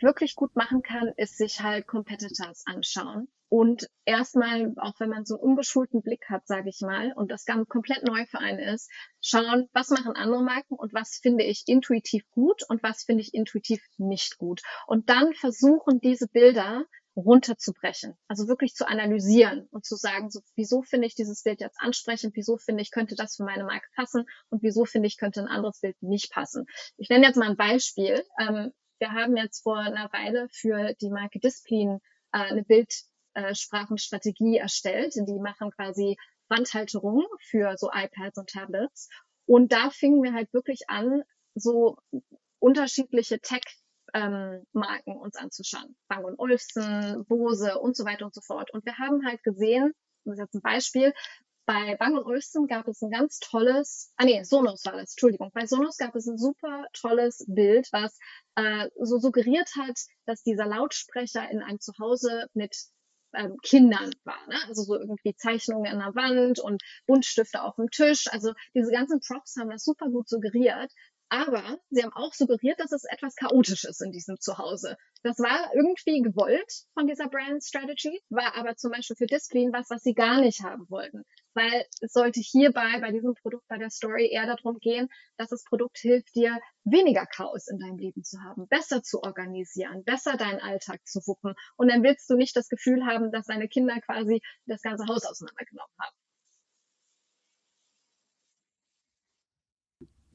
wirklich gut machen kann, ist sich halt Competitors anschauen. Und erstmal, auch wenn man so einen ungeschulten Blick hat, sage ich mal, und das ganz komplett neu für einen ist, schauen, was machen andere Marken und was finde ich intuitiv gut und was finde ich intuitiv nicht gut. Und dann versuchen, diese Bilder runterzubrechen. Also wirklich zu analysieren und zu sagen, so, wieso finde ich dieses Bild jetzt ansprechend, wieso finde ich, könnte das für meine Marke passen und wieso finde ich, könnte ein anderes Bild nicht passen. Ich nenne jetzt mal ein Beispiel. Ähm, wir haben jetzt vor einer Weile für die Marke Displin äh, eine Bildsprachenstrategie erstellt. Die machen quasi Wandhalterungen für so iPads und Tablets. Und da fingen wir halt wirklich an, so unterschiedliche Tech ähm, Marken uns anzuschauen. Bang Olufsen, Bose und so weiter und so fort. Und wir haben halt gesehen, das ist jetzt ein Beispiel, bei Bang Olufsen gab es ein ganz tolles, ah nee, Sonos war das, Entschuldigung. Bei Sonos gab es ein super tolles Bild, was äh, so suggeriert hat, dass dieser Lautsprecher in einem Zuhause mit ähm, Kindern war. Ne? Also so irgendwie Zeichnungen an der Wand und Buntstifte auf dem Tisch. Also diese ganzen Props haben das super gut suggeriert. Aber sie haben auch suggeriert, dass es etwas chaotisch ist in diesem Zuhause. Das war irgendwie gewollt von dieser Brand Strategy, war aber zum Beispiel für Display was, was sie gar nicht haben wollten. Weil es sollte hierbei, bei diesem Produkt, bei der Story eher darum gehen, dass das Produkt hilft dir, weniger Chaos in deinem Leben zu haben, besser zu organisieren, besser deinen Alltag zu wuppen. Und dann willst du nicht das Gefühl haben, dass deine Kinder quasi das ganze Haus auseinandergenommen haben.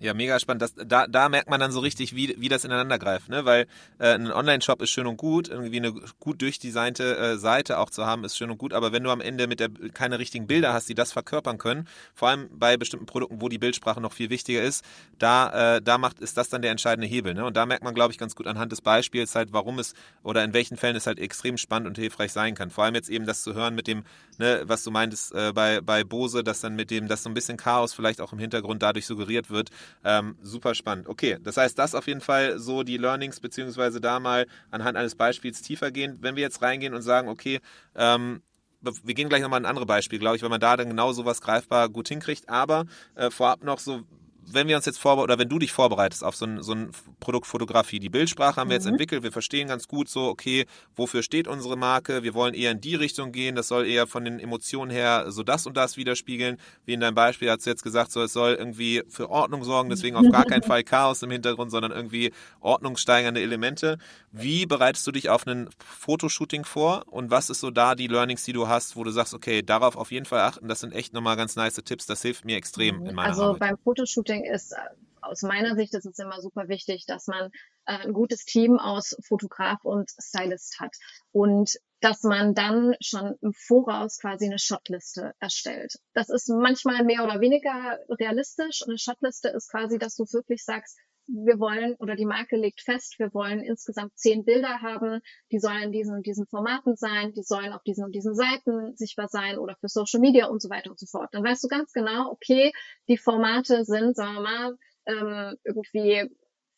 Ja, mega spannend. Das, da, da merkt man dann so richtig, wie, wie das ineinander greift, ne? Weil äh, ein Online-Shop ist schön und gut, irgendwie eine gut durchdesignte äh, Seite auch zu haben, ist schön und gut, aber wenn du am Ende mit der keine richtigen Bilder hast, die das verkörpern können, vor allem bei bestimmten Produkten, wo die Bildsprache noch viel wichtiger ist, da, äh, da macht, ist das dann der entscheidende Hebel. Ne? Und da merkt man, glaube ich, ganz gut anhand des Beispiels halt, warum es oder in welchen Fällen es halt extrem spannend und hilfreich sein kann. Vor allem jetzt eben das zu hören mit dem, ne, was du meintest äh, bei, bei Bose, dass dann mit dem, dass so ein bisschen Chaos vielleicht auch im Hintergrund dadurch suggeriert wird, ähm, super spannend. Okay, das heißt, das auf jeden Fall so die Learnings, beziehungsweise da mal anhand eines Beispiels tiefer gehen. Wenn wir jetzt reingehen und sagen, okay, ähm, wir gehen gleich nochmal ein anderes Beispiel, glaube ich, weil man da dann genau sowas greifbar gut hinkriegt. Aber äh, vorab noch so, wenn wir uns jetzt vor oder wenn du dich vorbereitest auf so ein, so ein Produkt Fotografie, die Bildsprache haben wir jetzt mhm. entwickelt, wir verstehen ganz gut so, okay, wofür steht unsere Marke? Wir wollen eher in die Richtung gehen, das soll eher von den Emotionen her so das und das widerspiegeln. Wie in deinem Beispiel hast du jetzt gesagt, so es soll irgendwie für Ordnung sorgen, deswegen auf gar keinen Fall Chaos im Hintergrund, sondern irgendwie ordnungssteigernde Elemente. Wie bereitest du dich auf ein Fotoshooting vor und was ist so da die Learnings, die du hast, wo du sagst, okay, darauf auf jeden Fall achten, das sind echt nochmal ganz nice Tipps, das hilft mir extrem in meiner also Arbeit. Also beim Fotoshooting ist äh, aus meiner Sicht ist es immer super wichtig, dass man äh, ein gutes Team aus Fotograf und Stylist hat und dass man dann schon im Voraus quasi eine Shotliste erstellt. Das ist manchmal mehr oder weniger realistisch. Eine Shotliste ist quasi, dass du wirklich sagst, wir wollen oder die Marke legt fest, wir wollen insgesamt zehn Bilder haben, die sollen in diesen und diesen Formaten sein, die sollen auf diesen und diesen Seiten sichtbar sein oder für Social Media und so weiter und so fort. Dann weißt du ganz genau, okay, die Formate sind, sagen wir mal, ähm, irgendwie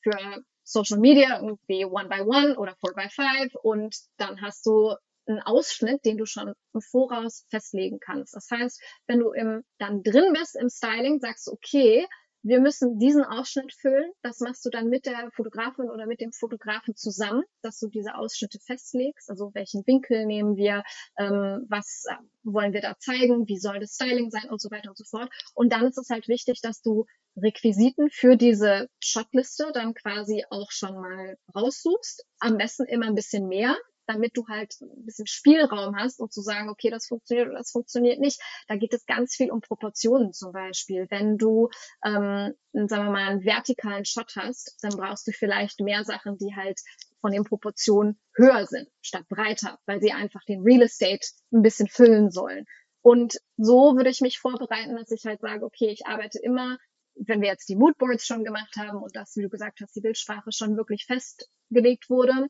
für Social Media irgendwie One by One oder Four by Five und dann hast du einen Ausschnitt, den du schon im Voraus festlegen kannst. Das heißt, wenn du im, dann drin bist im Styling, sagst du, okay, wir müssen diesen Ausschnitt füllen. Das machst du dann mit der Fotografin oder mit dem Fotografen zusammen, dass du diese Ausschnitte festlegst. Also welchen Winkel nehmen wir, ähm, was äh, wollen wir da zeigen, wie soll das Styling sein und so weiter und so fort. Und dann ist es halt wichtig, dass du Requisiten für diese Shotliste dann quasi auch schon mal raussuchst. Am besten immer ein bisschen mehr, damit du halt ein bisschen Spielraum hast, um zu sagen, okay, das funktioniert oder das funktioniert nicht. Da geht es ganz viel um Proportionen zum Beispiel. Wenn du, ähm, sagen wir mal, einen vertikalen Shot hast, dann brauchst du vielleicht mehr Sachen, die halt von den Proportionen höher sind, statt breiter, weil sie einfach den Real Estate ein bisschen füllen sollen. Und so würde ich mich vorbereiten, dass ich halt sage, okay, ich arbeite immer wenn wir jetzt die Moodboards schon gemacht haben und das, wie du gesagt hast, die Bildsprache schon wirklich festgelegt wurde,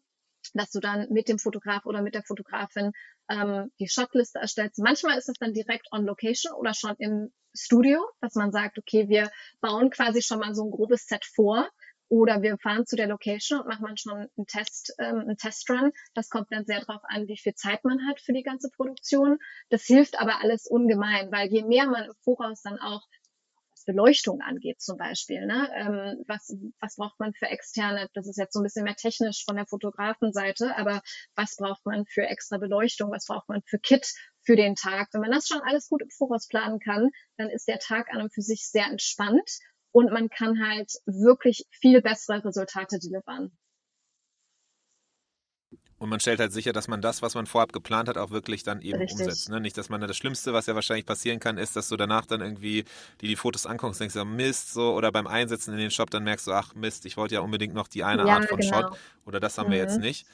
dass du dann mit dem Fotograf oder mit der Fotografin ähm, die Shotliste erstellst. Manchmal ist es dann direkt on Location oder schon im Studio, dass man sagt, okay, wir bauen quasi schon mal so ein grobes Set vor oder wir fahren zu der Location und machen schon einen Test, ähm, einen Testrun. Das kommt dann sehr darauf an, wie viel Zeit man hat für die ganze Produktion. Das hilft aber alles ungemein, weil je mehr man im Voraus dann auch Beleuchtung angeht zum Beispiel. Ne? Ähm, was, was braucht man für externe, das ist jetzt so ein bisschen mehr technisch von der Fotografenseite, aber was braucht man für extra Beleuchtung, was braucht man für Kit für den Tag? Wenn man das schon alles gut im Voraus planen kann, dann ist der Tag an und für sich sehr entspannt und man kann halt wirklich viel bessere Resultate delivern. Und man stellt halt sicher, dass man das, was man vorab geplant hat, auch wirklich dann eben Richtig. umsetzt. Ne? Nicht, dass man das Schlimmste, was ja wahrscheinlich passieren kann, ist, dass du danach dann irgendwie die, die Fotos anguckst und denkst, ja, Mist, so, oder beim Einsetzen in den Shop dann merkst du, ach Mist, ich wollte ja unbedingt noch die eine Ja, Art von genau. Shot oder das haben wir jetzt Mhm. nicht.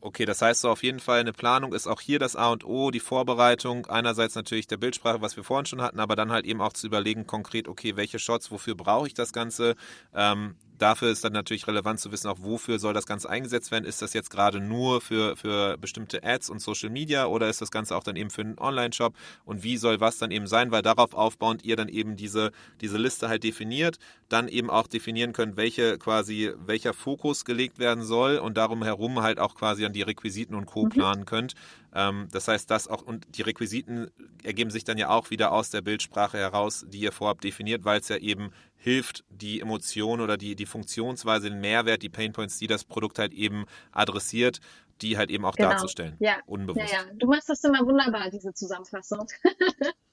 Okay, das heißt so auf jeden Fall, eine Planung ist auch hier das A und O, die Vorbereitung, einerseits natürlich der Bildsprache, was wir vorhin schon hatten, aber dann halt eben auch zu überlegen konkret, okay, welche Shots, wofür brauche ich das Ganze? Ähm, dafür ist dann natürlich relevant zu wissen, auch wofür soll das Ganze eingesetzt werden. Ist das jetzt gerade nur für, für bestimmte Ads und Social Media oder ist das Ganze auch dann eben für einen Online-Shop? Und wie soll was dann eben sein? Weil darauf aufbauend ihr dann eben diese, diese Liste halt definiert, dann eben auch definieren könnt, welche quasi, welcher Fokus gelegt werden soll und darum herum halt auch quasi an die Requisiten und Co. Mhm. planen könnt. Ähm, das heißt, das auch, und die Requisiten ergeben sich dann ja auch wieder aus der Bildsprache heraus, die ihr vorab definiert, weil es ja eben hilft, die Emotion oder die, die Funktionsweise, den Mehrwert, die Painpoints, die das Produkt halt eben adressiert, die halt eben auch Genau. darzustellen. Ja. Ja, Unbewusst. ja. Du machst das immer wunderbar, diese Zusammenfassung.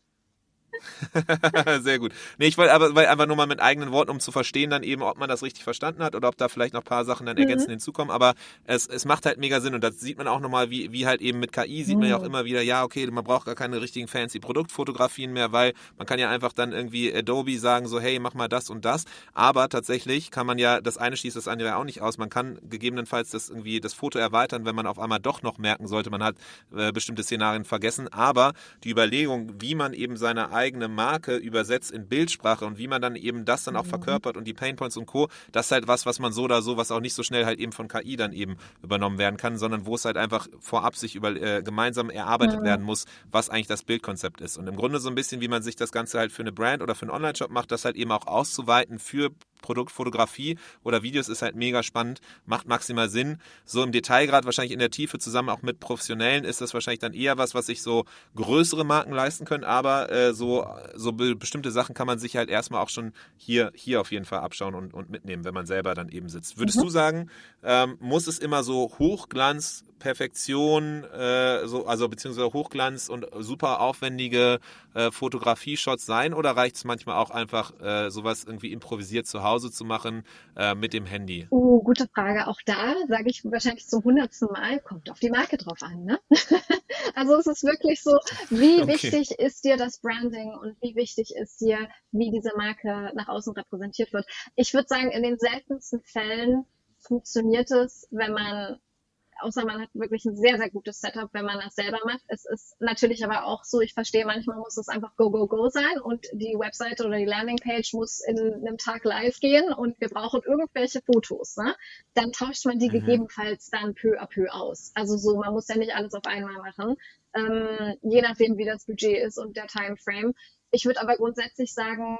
Sehr gut. Nee, ich wollte aber weil einfach nur mal mit eigenen Worten, um zu verstehen, dann eben, ob man das richtig verstanden hat oder ob da vielleicht noch ein paar Sachen dann ergänzend Mhm. hinzukommen. Aber es, es macht halt mega Sinn und das sieht man auch nochmal, wie, wie halt eben mit KI sieht man ja auch Mhm. immer wieder, ja, okay, man braucht gar keine richtigen fancy Produktfotografien mehr, weil man kann ja einfach dann irgendwie Adobe sagen, so, hey, mach mal das und das. Aber tatsächlich kann man ja, das eine schließt das andere ja auch nicht aus. Man kann gegebenenfalls das irgendwie das Foto erweitern, wenn man auf einmal doch noch merken sollte, man hat äh, bestimmte Szenarien vergessen. Aber die Überlegung, wie man eben seine eigene Marke übersetzt in Bildsprache und wie man dann eben das dann auch Mhm. verkörpert und die Painpoints und Co., das ist halt was, was man so oder so, was auch nicht so schnell halt eben von KI dann eben übernommen werden kann, sondern wo es halt einfach vorab sich über, äh, gemeinsam erarbeitet Mhm. werden muss, was eigentlich das Bildkonzept ist. Und im Grunde so ein bisschen, wie man sich das Ganze halt für eine Brand oder für einen Online-Shop macht, das halt eben auch auszuweiten für Produktfotografie oder Videos ist halt mega spannend, macht maximal Sinn. So im Detailgrad, wahrscheinlich in der Tiefe zusammen auch mit Professionellen, ist das wahrscheinlich dann eher was, was sich so größere Marken leisten können, aber äh, so, so be bestimmte Sachen kann man sich halt erstmal auch schon hier, hier auf jeden Fall abschauen und, und mitnehmen, wenn man selber dann eben sitzt. Würdest du sagen, ähm, muss es immer so Hochglanz, Perfektion, äh, so, also beziehungsweise Hochglanz und super aufwendige äh, Fotografie-Shots sein oder reicht es manchmal auch einfach, äh, sowas irgendwie improvisiert zu Hause zu machen äh, mit dem Handy? Oh, gute Frage. Auch da sage ich wahrscheinlich zum hundertsten Mal, kommt auf die Marke drauf an, ne? Also es ist wirklich so, wie Okay. wichtig ist dir das Branding und wie wichtig ist dir, wie diese Marke nach außen repräsentiert wird. Ich würde sagen, in den seltensten Fällen funktioniert es, wenn man außer man hat wirklich ein sehr, sehr gutes Setup, wenn man das selber macht. Es ist natürlich aber auch so, ich verstehe, manchmal muss es einfach go, go, go sein und die Webseite oder die Landingpage muss in einem Tag live gehen und wir brauchen irgendwelche Fotos. Ne? Dann tauscht man die Mhm. gegebenenfalls dann peu à peu aus. Also so, man muss ja nicht alles auf einmal machen, ähm, je nachdem, wie das Budget ist und der Timeframe. Ich würde aber grundsätzlich sagen,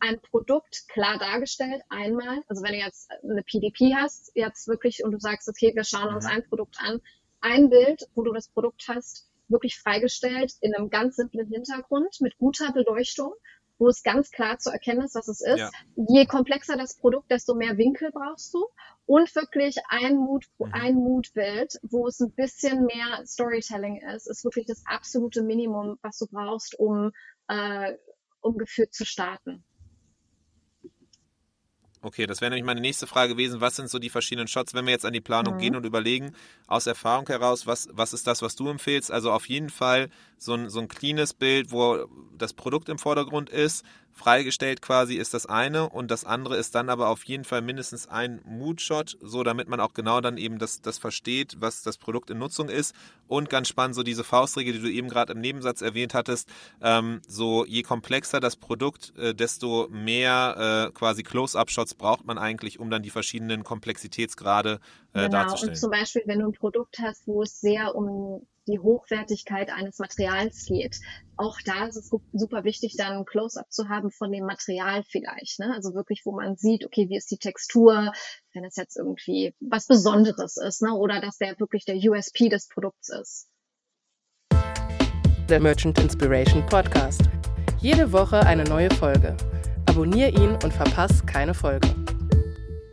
ein Produkt klar dargestellt, einmal, also wenn du jetzt eine PDP hast, jetzt wirklich und du sagst, okay, wir schauen uns Mhm. ein Produkt an, ein Bild, wo du das Produkt hast, wirklich freigestellt in einem ganz simplen Hintergrund mit guter Beleuchtung, wo es ganz klar zu erkennen ist, was es ist. Ja. Je komplexer das Produkt, desto mehr Winkel brauchst du und wirklich ein Mut, Mhm. ein Mutbild, wo es ein bisschen mehr Storytelling ist, ist wirklich das absolute Minimum, was du brauchst, um, äh, um geführt zu starten. Okay, das wäre nämlich meine nächste Frage gewesen. Was sind so die verschiedenen Shots, wenn wir jetzt an die Planung Mhm. gehen und überlegen, aus Erfahrung heraus, was, was ist das, was du empfehlst? Also auf jeden Fall so ein, so ein cleanes Bild, wo das Produkt im Vordergrund ist, freigestellt quasi ist das eine und das andere ist dann aber auf jeden Fall mindestens ein Mood-Shot, so damit man auch genau dann eben das, das versteht, was das Produkt in Nutzung ist und ganz spannend so diese Faustregel, die du eben gerade im Nebensatz erwähnt hattest, ähm, so je komplexer das Produkt, äh, desto mehr äh, quasi Close-Up-Shots braucht man eigentlich, um dann die verschiedenen Komplexitätsgrade äh, Genau, und darzustellen. zum Beispiel, wenn du ein Produkt hast, wo es sehr um die Hochwertigkeit eines Materials geht, auch da ist es super wichtig, dann ein Close-up zu haben von dem Material vielleicht. Ne? Also wirklich, wo man sieht, okay, wie ist die Textur, wenn es jetzt irgendwie was Besonderes ist, ne? oder dass der wirklich der USP des Produkts ist. Der Merchant Inspiration Podcast. Jede Woche eine neue Folge. Abonnier ihn und verpass keine Folge.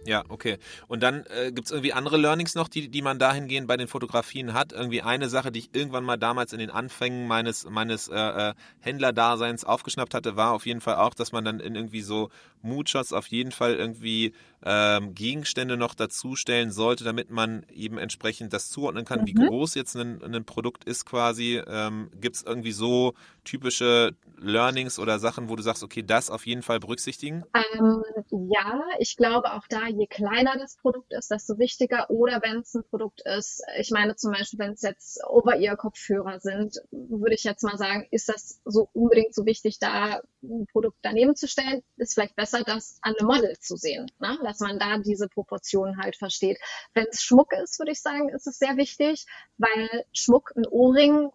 Ja, okay. Und dann äh, gibt es irgendwie andere Learnings noch, die, die man dahingehend bei den Fotografien hat. Irgendwie eine Sache, die ich irgendwann mal damals in den Anfängen meines, meines äh, äh, Händlerdaseins aufgeschnappt hatte, war auf jeden Fall auch, dass man dann in irgendwie so Moodshots auf jeden Fall irgendwie ähm, Gegenstände noch dazustellen sollte, damit man eben entsprechend das zuordnen kann, mhm. wie groß jetzt ein, ein Produkt ist quasi. Ähm, Gibt es irgendwie so typische Learnings oder Sachen, wo du sagst, okay, das auf jeden Fall berücksichtigen? Ähm, ja, ich glaube auch da, je kleiner das Produkt ist, desto wichtiger. Oder wenn es ein Produkt ist, ich meine zum Beispiel, wenn es jetzt Over-Ear-Kopfhörer sind, würde ich jetzt mal sagen, ist das so unbedingt so wichtig, da ein Produkt daneben zu stellen? Ist vielleicht besser, das an einem Model zu sehen, ne? dass man da diese Proportionen halt versteht. Wenn es Schmuck ist, würde ich sagen, ist es sehr wichtig, weil Schmuck, ein Ohrring,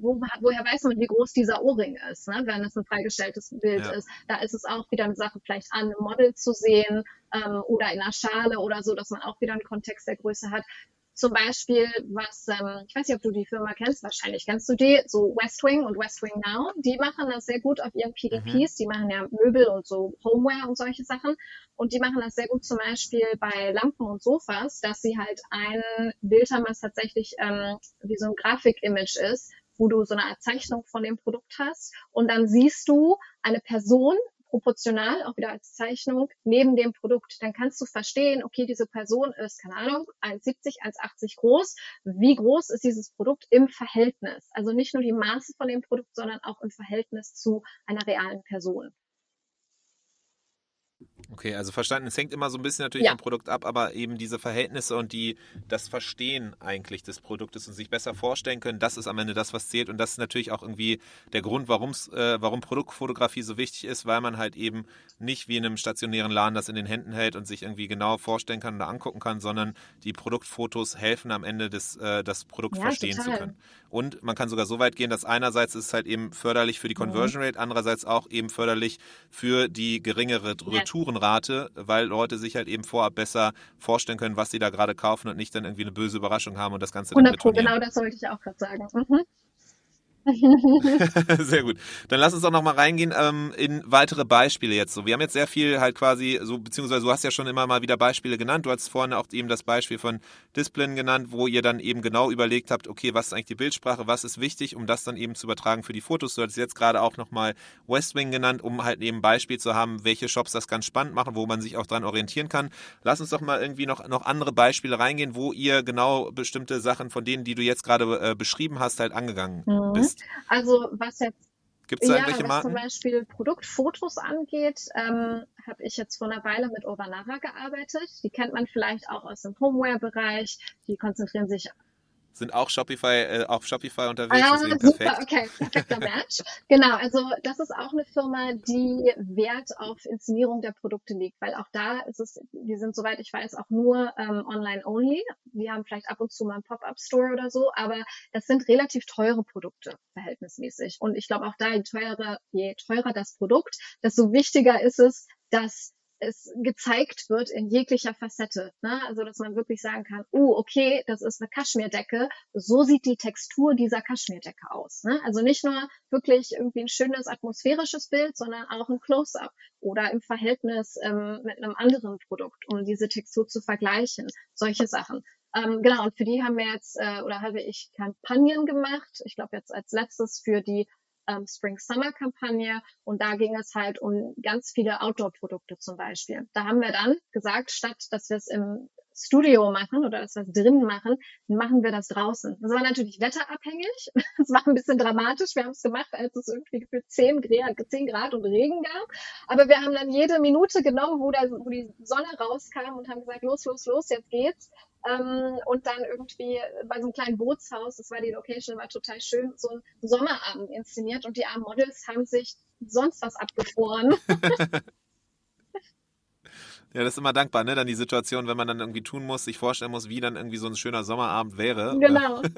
wo, woher weiß man, wie groß dieser Ohrring ist, ne? wenn es ein freigestelltes Bild ja. ist. Da ist es auch wieder eine Sache, vielleicht an einem Model zu sehen ähm, oder in einer Schale oder so, dass man auch wieder einen Kontext der Größe hat. Zum Beispiel, was, ähm, ich weiß nicht, ob du die Firma kennst, wahrscheinlich kennst du die, so West Wing und West Wing Now, die machen das sehr gut auf ihren PDPs, mhm. die machen ja Möbel und so Homeware und solche Sachen und die machen das sehr gut zum Beispiel bei Lampen und Sofas, dass sie halt ein Bild haben, was tatsächlich ähm, wie so ein Grafik-Image ist, wo du so eine Art Zeichnung von dem Produkt hast und dann siehst du eine Person proportional, auch wieder als Zeichnung, neben dem Produkt. Dann kannst du verstehen, okay, diese Person ist, keine Ahnung, 1,70, 1,80 groß. Wie groß ist dieses Produkt im Verhältnis? Also nicht nur die Maße von dem Produkt, sondern auch im Verhältnis zu einer realen Person. Okay, also verstanden. Es hängt immer so ein bisschen natürlich ja. vom Produkt ab, aber eben diese Verhältnisse und die, das Verstehen eigentlich des Produktes und sich besser vorstellen können, das ist am Ende das, was zählt. Und das ist natürlich auch irgendwie der Grund, warum's, äh, warum Produktfotografie so wichtig ist, weil man halt eben nicht wie in einem stationären Laden das in den Händen hält und sich irgendwie genau vorstellen kann oder angucken kann, sondern die Produktfotos helfen am Ende, des, äh, das Produkt ja, verstehen total. zu können. Und man kann sogar so weit gehen, dass einerseits ist es halt eben förderlich für die mhm. Conversion Rate, andererseits auch eben förderlich für die geringere Retourenrate, weil Leute sich halt eben vorab besser vorstellen können, was sie da gerade kaufen und nicht dann irgendwie eine böse Überraschung haben und das Ganze 100 Pro, genau das wollte ich auch gerade sagen. Mhm. sehr gut. Dann lass uns doch noch mal reingehen ähm, in weitere Beispiele jetzt. So, wir haben jetzt sehr viel halt quasi so beziehungsweise du hast ja schon immer mal wieder Beispiele genannt. Du hast vorhin auch eben das Beispiel von Displin genannt, wo ihr dann eben genau überlegt habt, okay, was ist eigentlich die Bildsprache, was ist wichtig, um das dann eben zu übertragen für die Fotos. Du hast jetzt gerade auch noch mal Westwing genannt, um halt eben ein Beispiel zu haben, welche Shops das ganz spannend machen, wo man sich auch dran orientieren kann. Lass uns doch mal irgendwie noch noch andere Beispiele reingehen, wo ihr genau bestimmte Sachen von denen, die du jetzt gerade äh, beschrieben hast, halt angegangen mhm. bist. Also was jetzt Gibt's da ja, was zum Beispiel Produktfotos angeht, ähm, habe ich jetzt vor einer Weile mit Urbanara gearbeitet. Die kennt man vielleicht auch aus dem Homeware-Bereich. Die konzentrieren sich sind auch Shopify, äh, auf Shopify unterwegs. Ah, super, okay, perfekter Match. genau, also das ist auch eine Firma, die Wert auf Inszenierung der Produkte legt, weil auch da ist es, die sind soweit ich weiß auch nur ähm, online-only. Wir haben vielleicht ab und zu mal einen Pop-up-Store oder so, aber das sind relativ teure Produkte verhältnismäßig. Und ich glaube auch da, je teurer, je teurer das Produkt, desto wichtiger ist es, dass es gezeigt wird in jeglicher Facette. Ne? Also dass man wirklich sagen kann, oh, okay, das ist eine Kaschmirdecke, so sieht die Textur dieser Kaschmirdecke aus. Ne? Also nicht nur wirklich irgendwie ein schönes atmosphärisches Bild, sondern auch ein Close-up oder im Verhältnis ähm, mit einem anderen Produkt, um diese Textur zu vergleichen. Solche Sachen. Ähm, genau, und für die haben wir jetzt, äh, oder habe ich Kampagnen gemacht. Ich glaube jetzt als letztes für die ähm, Spring-Summer-Kampagne und da ging es halt um ganz viele Outdoor-Produkte zum Beispiel. Da haben wir dann gesagt, statt dass wir es im Studio machen oder dass wir es drinnen machen, machen wir das draußen. Das war natürlich wetterabhängig. Das war ein bisschen dramatisch. Wir haben es gemacht, als es irgendwie gefühlt 10 Grad, 10 Grad und Regen gab. Aber wir haben dann jede Minute genommen, wo, da, wo die Sonne rauskam und haben gesagt, los, los, los, jetzt geht's. Ähm, und dann irgendwie bei so einem kleinen Bootshaus, das war die Location, war total schön, so ein Sommerabend inszeniert und die armen Models haben sich sonst was abgefroren. Ja, das ist immer dankbar, ne? Dann die Situation, wenn man dann irgendwie tun muss, sich vorstellen muss, wie dann irgendwie so ein schöner Sommerabend wäre. Genau.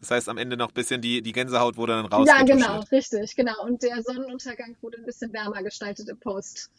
Das heißt, am Ende noch ein bisschen die, die Gänsehaut wurde dann raus. Ja, genau, richtig, genau. Und der Sonnenuntergang wurde ein bisschen wärmer gestaltet im Post.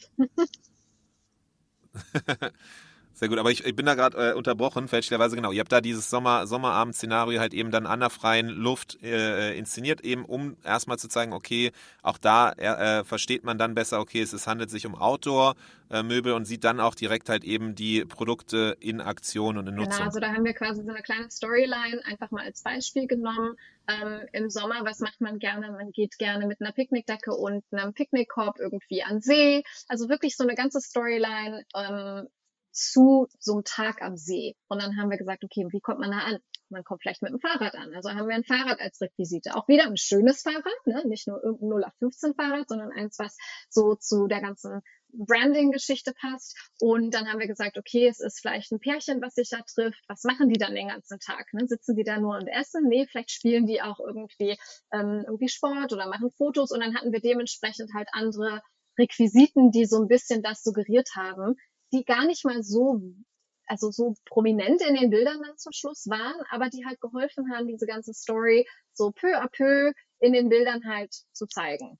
Sehr gut, aber ich, ich bin da gerade äh, unterbrochen, fälschlicherweise genau. Ihr habt da dieses Sommer, Sommerabend-Szenario halt eben dann an der freien Luft äh, inszeniert, eben um erstmal zu zeigen, okay, auch da äh, versteht man dann besser, okay, es, es handelt sich um Outdoor-Möbel und sieht dann auch direkt halt eben die Produkte in Aktion und in genau, Nutzung. Genau, also da haben wir quasi so eine kleine Storyline einfach mal als Beispiel genommen. Ähm, Im Sommer, was macht man gerne? Man geht gerne mit einer Picknickdecke und einem Picknickkorb irgendwie an See. Also wirklich so eine ganze Storyline ähm, zu so einem Tag am See. Und dann haben wir gesagt, okay, wie kommt man da an? Man kommt vielleicht mit dem Fahrrad an. Also haben wir ein Fahrrad als Requisite. Auch wieder ein schönes Fahrrad, ne? nicht nur irgendein 0 auf 15 Fahrrad, sondern eins, was so zu der ganzen Branding-Geschichte passt. Und dann haben wir gesagt, okay, es ist vielleicht ein Pärchen, was sich da trifft. Was machen die dann den ganzen Tag? Ne? Sitzen die da nur und essen? Nee, vielleicht spielen die auch irgendwie, ähm, irgendwie Sport oder machen Fotos. Und dann hatten wir dementsprechend halt andere Requisiten, die so ein bisschen das suggeriert haben, die gar nicht mal so, also so prominent in den Bildern dann zum Schluss waren, aber die halt geholfen haben, diese ganze Story so peu à peu in den Bildern halt zu zeigen.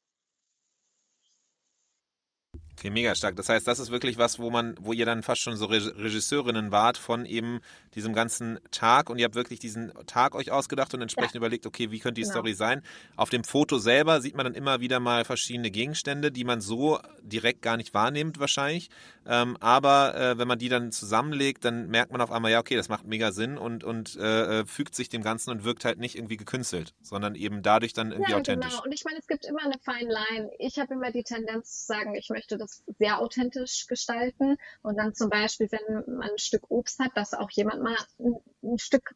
Okay, mega stark. Das heißt, das ist wirklich was, wo man, wo ihr dann fast schon so Regisseurinnen wart von eben diesem ganzen Tag und ihr habt wirklich diesen Tag euch ausgedacht und entsprechend ja. überlegt, okay, wie könnte die genau. Story sein? Auf dem Foto selber sieht man dann immer wieder mal verschiedene Gegenstände, die man so direkt gar nicht wahrnimmt wahrscheinlich. Ähm, aber äh, wenn man die dann zusammenlegt, dann merkt man auf einmal, ja, okay, das macht mega Sinn und, und äh, äh fügt sich dem Ganzen und wirkt halt nicht irgendwie gekünstelt, sondern eben dadurch dann irgendwie ja, authentisch. Genau. Und ich meine, es gibt immer eine Fine Line. Ich habe immer die Tendenz zu sagen, ich möchte das sehr authentisch gestalten. Und dann zum Beispiel, wenn man ein Stück Obst hat, dass auch jemand mal ein, ein Stück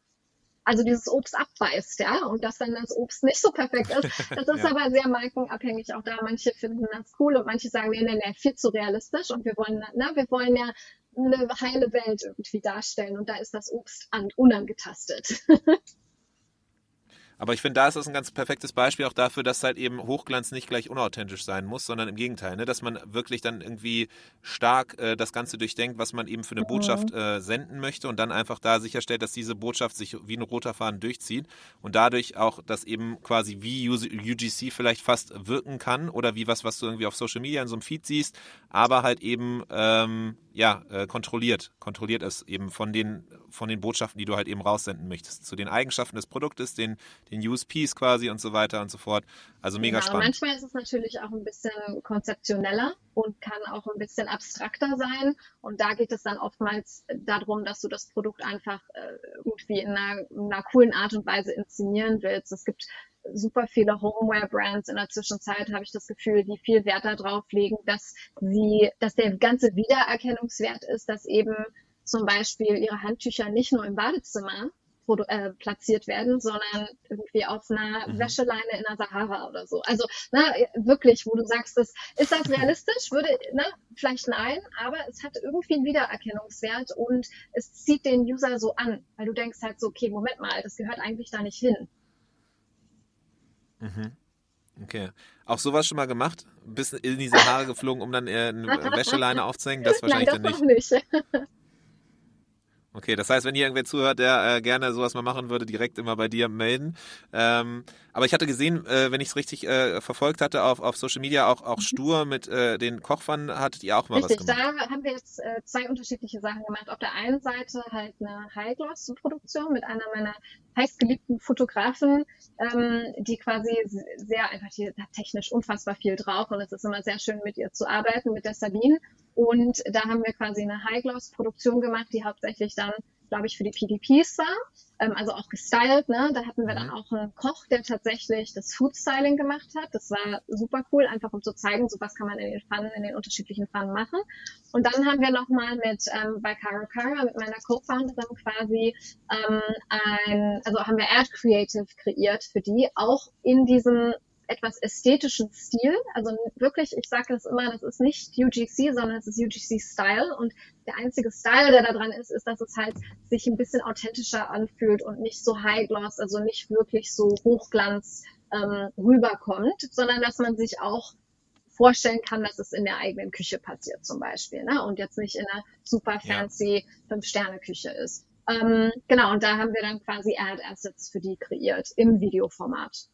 also dieses Obst abbeißt, ja, und dass dann das Obst nicht so perfekt ist. Das ist ja. aber sehr markenabhängig auch da. Manche finden das cool und manche sagen, nee, nee, nee, viel zu realistisch und wir wollen, na, wir wollen ja eine heile Welt irgendwie darstellen und da ist das Obst unangetastet. Aber ich finde, da ist das ein ganz perfektes Beispiel auch dafür, dass halt eben Hochglanz nicht gleich unauthentisch sein muss, sondern im Gegenteil, ne? dass man wirklich dann irgendwie stark äh, das Ganze durchdenkt, was man eben für eine mhm. Botschaft äh, senden möchte und dann einfach da sicherstellt, dass diese Botschaft sich wie ein roter Faden durchzieht und dadurch auch, dass eben quasi wie UGC vielleicht fast wirken kann oder wie was, was du irgendwie auf Social Media in so einem Feed siehst, aber halt eben ähm, ja äh, kontrolliert, kontrolliert ist eben von den von den Botschaften, die du halt eben raussenden möchtest, zu den Eigenschaften des Produktes, den den USPs quasi und so weiter und so fort. Also mega genau, spannend. Manchmal ist es natürlich auch ein bisschen konzeptioneller und kann auch ein bisschen abstrakter sein. Und da geht es dann oftmals darum, dass du das Produkt einfach äh, irgendwie in einer, in einer coolen Art und Weise inszenieren willst. Es gibt super viele Homeware-Brands in der Zwischenzeit, habe ich das Gefühl, die viel Wert darauf legen, dass sie, dass der ganze Wiedererkennungswert ist, dass eben zum Beispiel ihre Handtücher nicht nur im Badezimmer äh, platziert werden, sondern irgendwie auf einer mhm. Wäscheleine in der Sahara oder so. Also ne, wirklich, wo du sagst, das, ist das realistisch? Würde, ne, vielleicht nein, aber es hat irgendwie einen Wiedererkennungswert und es zieht den User so an, weil du denkst halt so, okay, Moment mal, das gehört eigentlich da nicht hin. Mhm. Okay. Auch sowas schon mal gemacht? Bis in die Sahara geflogen, um dann äh, eine Wäscheleine aufzuhängen? Das wahrscheinlich Nein, das dann nicht. nicht. Okay, das heißt, wenn hier irgendwer zuhört, der äh, gerne sowas mal machen würde, direkt immer bei dir melden. Ähm, aber ich hatte gesehen, äh, wenn ich es richtig äh, verfolgt hatte auf, auf Social Media, auch, auch mhm. Stur mit äh, den Kochpfannen hattet ihr auch mal Richtig, was gemacht. da haben wir jetzt äh, zwei unterschiedliche Sachen gemacht. Auf der einen Seite halt eine High-Gloss-Produktion mit einer meiner heißgeliebten Fotografen, ähm, die quasi sehr einfach, die hat technisch unfassbar viel drauf und es ist immer sehr schön mit ihr zu arbeiten, mit der Sabine. Und da haben wir quasi eine High-Gloss-Produktion gemacht, die hauptsächlich dann, glaube ich, für die PDPs war. Ähm, also auch gestylt. Ne? Da hatten wir dann mhm. auch einen Koch, der tatsächlich das Food-Styling gemacht hat. Das war super cool, einfach um zu zeigen, so was kann man in den Pfannen, in den unterschiedlichen Pfannen machen. Und dann haben wir nochmal mit ähm, bei Caro Cara, mit meiner Co-Founderin quasi ähm, ein, also haben wir Ad Creative kreiert für die, auch in diesem etwas ästhetischen Stil. Also wirklich, ich sage das immer, das ist nicht UGC, sondern es ist UGC Style. Und der einzige Style, der da dran ist, ist, dass es halt sich ein bisschen authentischer anfühlt und nicht so High Gloss, also nicht wirklich so Hochglanz ähm, rüberkommt, sondern dass man sich auch vorstellen kann, dass es in der eigenen Küche passiert zum Beispiel. Ne? Und jetzt nicht in einer super fancy ja. Fünf-Sterne-Küche ist. Ähm, genau, und da haben wir dann quasi Ad Assets für die kreiert im Videoformat.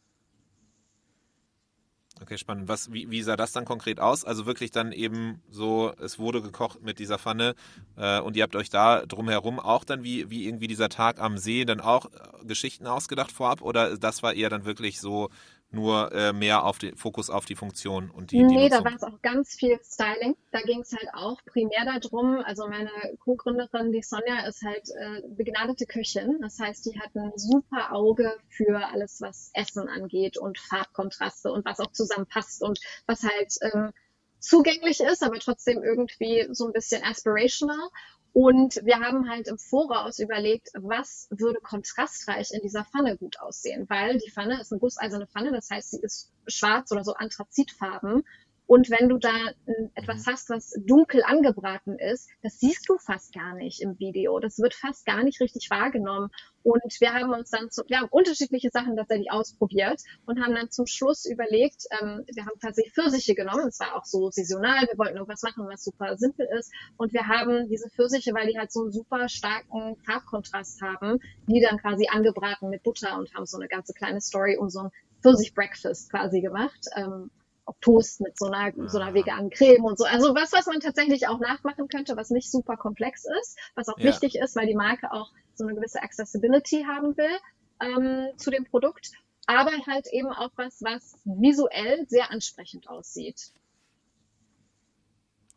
Okay, spannend. Was, wie, wie sah das dann konkret aus? Also wirklich dann eben so, es wurde gekocht mit dieser Pfanne äh, und ihr habt euch da drumherum auch dann wie, wie irgendwie dieser Tag am See dann auch äh, Geschichten ausgedacht vorab oder das war eher dann wirklich so nur äh, mehr auf den Fokus auf die Funktion und die. Nee, die da war es auch ganz viel Styling. Da ging es halt auch primär darum, also meine Co-Gründerin, die Sonja, ist halt äh, begnadete Köchin. Das heißt, die hat ein super Auge für alles, was Essen angeht und Farbkontraste und was auch zusammenpasst und was halt ähm, zugänglich ist, aber trotzdem irgendwie so ein bisschen aspirational. Und wir haben halt im Voraus überlegt, was würde kontrastreich in dieser Pfanne gut aussehen, weil die Pfanne ist eine gusseiserne Pfanne, das heißt, sie ist schwarz oder so Anthrazitfarben und wenn du da etwas mhm. hast, was dunkel angebraten ist, das siehst du fast gar nicht im Video. Das wird fast gar nicht richtig wahrgenommen. Und wir haben uns dann, zu, wir haben unterschiedliche Sachen tatsächlich ausprobiert und haben dann zum Schluss überlegt, ähm, wir haben quasi Pfirsiche genommen. Es war auch so saisonal. Wir wollten irgendwas machen, was super simpel ist. Und wir haben diese Pfirsiche, weil die halt so einen super starken Farbkontrast haben, die dann quasi angebraten mit Butter und haben so eine ganze kleine Story um so ein Pfirsich-Breakfast quasi gemacht. Ähm, auf Toast mit so einer, so einer veganen Creme und so. Also was, was man tatsächlich auch nachmachen könnte, was nicht super komplex ist, was auch ja. wichtig ist, weil die Marke auch so eine gewisse Accessibility haben will ähm, zu dem Produkt, aber halt eben auch was, was visuell sehr ansprechend aussieht.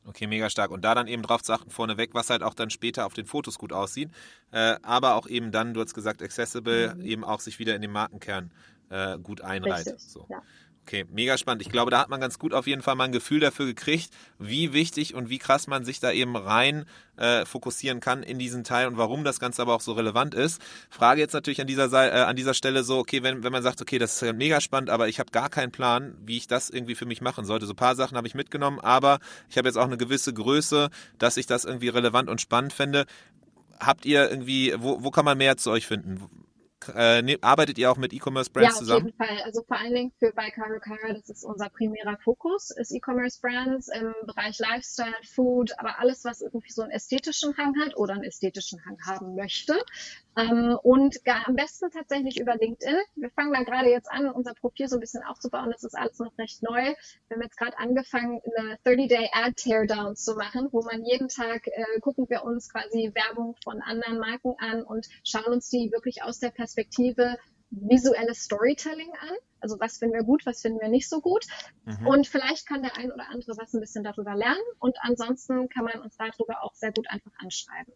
Okay, mega stark. Und da dann eben drauf zu achten, vorneweg, was halt auch dann später auf den Fotos gut aussieht. Äh, aber auch eben dann, du hast gesagt, accessible, mhm. eben auch sich wieder in den Markenkern äh, gut einreiht. So. Ja. Okay, mega spannend. Ich glaube, da hat man ganz gut auf jeden Fall mal ein Gefühl dafür gekriegt, wie wichtig und wie krass man sich da eben rein äh, fokussieren kann in diesen Teil und warum das Ganze aber auch so relevant ist. Frage jetzt natürlich an dieser, äh, an dieser Stelle so, okay, wenn, wenn man sagt, okay, das ist mega spannend, aber ich habe gar keinen Plan, wie ich das irgendwie für mich machen sollte. So ein paar Sachen habe ich mitgenommen, aber ich habe jetzt auch eine gewisse Größe, dass ich das irgendwie relevant und spannend fände. Habt ihr irgendwie, wo, wo kann man mehr zu euch finden? Äh, ne, arbeitet ihr auch mit E-Commerce-Brands ja, zusammen? Ja, auf jeden Fall. Also vor allen Dingen für bei Caro Cara, das ist unser primärer Fokus, ist E-Commerce-Brands im Bereich Lifestyle, Food, aber alles, was irgendwie so einen ästhetischen Hang hat oder einen ästhetischen Hang haben möchte. Ähm, und gar, am besten tatsächlich über LinkedIn. Wir fangen da gerade jetzt an, unser Profil so ein bisschen aufzubauen. Das ist alles noch recht neu. Wir haben jetzt gerade angefangen, eine 30-Day Ad Teardown zu machen, wo man jeden Tag äh, gucken wir uns quasi Werbung von anderen Marken an und schauen uns die wirklich aus der Perspektive visuelles Storytelling an. Also was finden wir gut, was finden wir nicht so gut. Mhm. Und vielleicht kann der ein oder andere was ein bisschen darüber lernen. Und ansonsten kann man uns darüber auch sehr gut einfach anschreiben.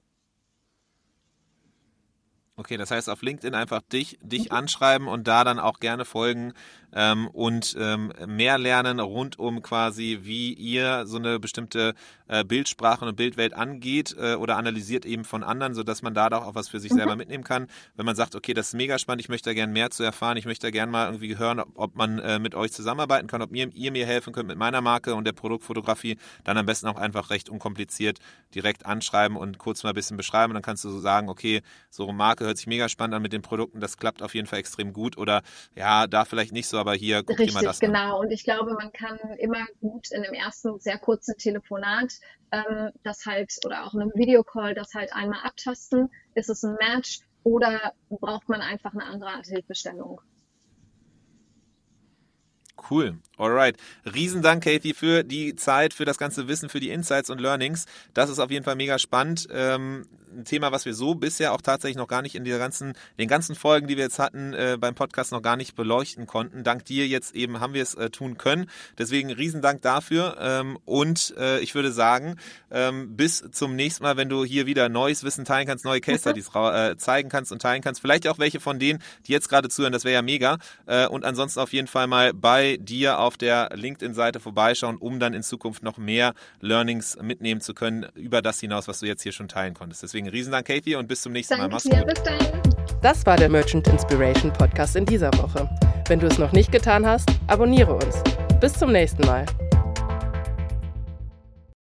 Okay, das heißt auf LinkedIn einfach dich, dich anschreiben und da dann auch gerne folgen ähm, und ähm, mehr lernen rund um quasi, wie ihr so eine bestimmte äh, Bildsprache und Bildwelt angeht äh, oder analysiert eben von anderen, sodass man da doch auch was für sich mhm. selber mitnehmen kann. Wenn man sagt, okay, das ist mega spannend, ich möchte da gerne mehr zu erfahren, ich möchte da gerne mal irgendwie hören, ob, ob man äh, mit euch zusammenarbeiten kann, ob ihr, ihr mir helfen könnt mit meiner Marke und der Produktfotografie, dann am besten auch einfach recht unkompliziert direkt anschreiben und kurz mal ein bisschen beschreiben. Und dann kannst du so sagen, okay, so eine Marke hört sich mega spannend an mit den Produkten, das klappt auf jeden Fall extrem gut oder ja, da vielleicht nicht so, aber hier guck Richtig, dir mal das genau. an. Und ich glaube, man kann immer gut in einem ersten sehr kurzen Telefonat ähm, das halt oder auch in einem Videocall das halt einmal abtasten. Ist es ein Match oder braucht man einfach eine andere Art Hilfestellung? Cool. Alright. Riesendank, Katie, für die Zeit, für das ganze Wissen, für die Insights und Learnings. Das ist auf jeden Fall mega spannend. Ähm, ein Thema, was wir so bisher auch tatsächlich noch gar nicht in dieser ganzen, den ganzen Folgen, die wir jetzt hatten, äh, beim Podcast noch gar nicht beleuchten konnten. Dank dir jetzt eben haben wir es äh, tun können. Deswegen Riesendank dafür. Ähm, und äh, ich würde sagen, ähm, bis zum nächsten Mal, wenn du hier wieder neues Wissen teilen kannst, neue Case Studies äh, zeigen kannst und teilen kannst. Vielleicht auch welche von denen, die jetzt gerade zuhören. Das wäre ja mega. Äh, und ansonsten auf jeden Fall mal bei dir auf der LinkedIn-Seite vorbeischauen, um dann in Zukunft noch mehr Learnings mitnehmen zu können über das hinaus, was du jetzt hier schon teilen konntest. Deswegen riesen Dank, Katie, und bis zum nächsten Danke Mal. Mach's dir. gut. Bis dann. Das war der Merchant Inspiration Podcast in dieser Woche. Wenn du es noch nicht getan hast, abonniere uns. Bis zum nächsten Mal.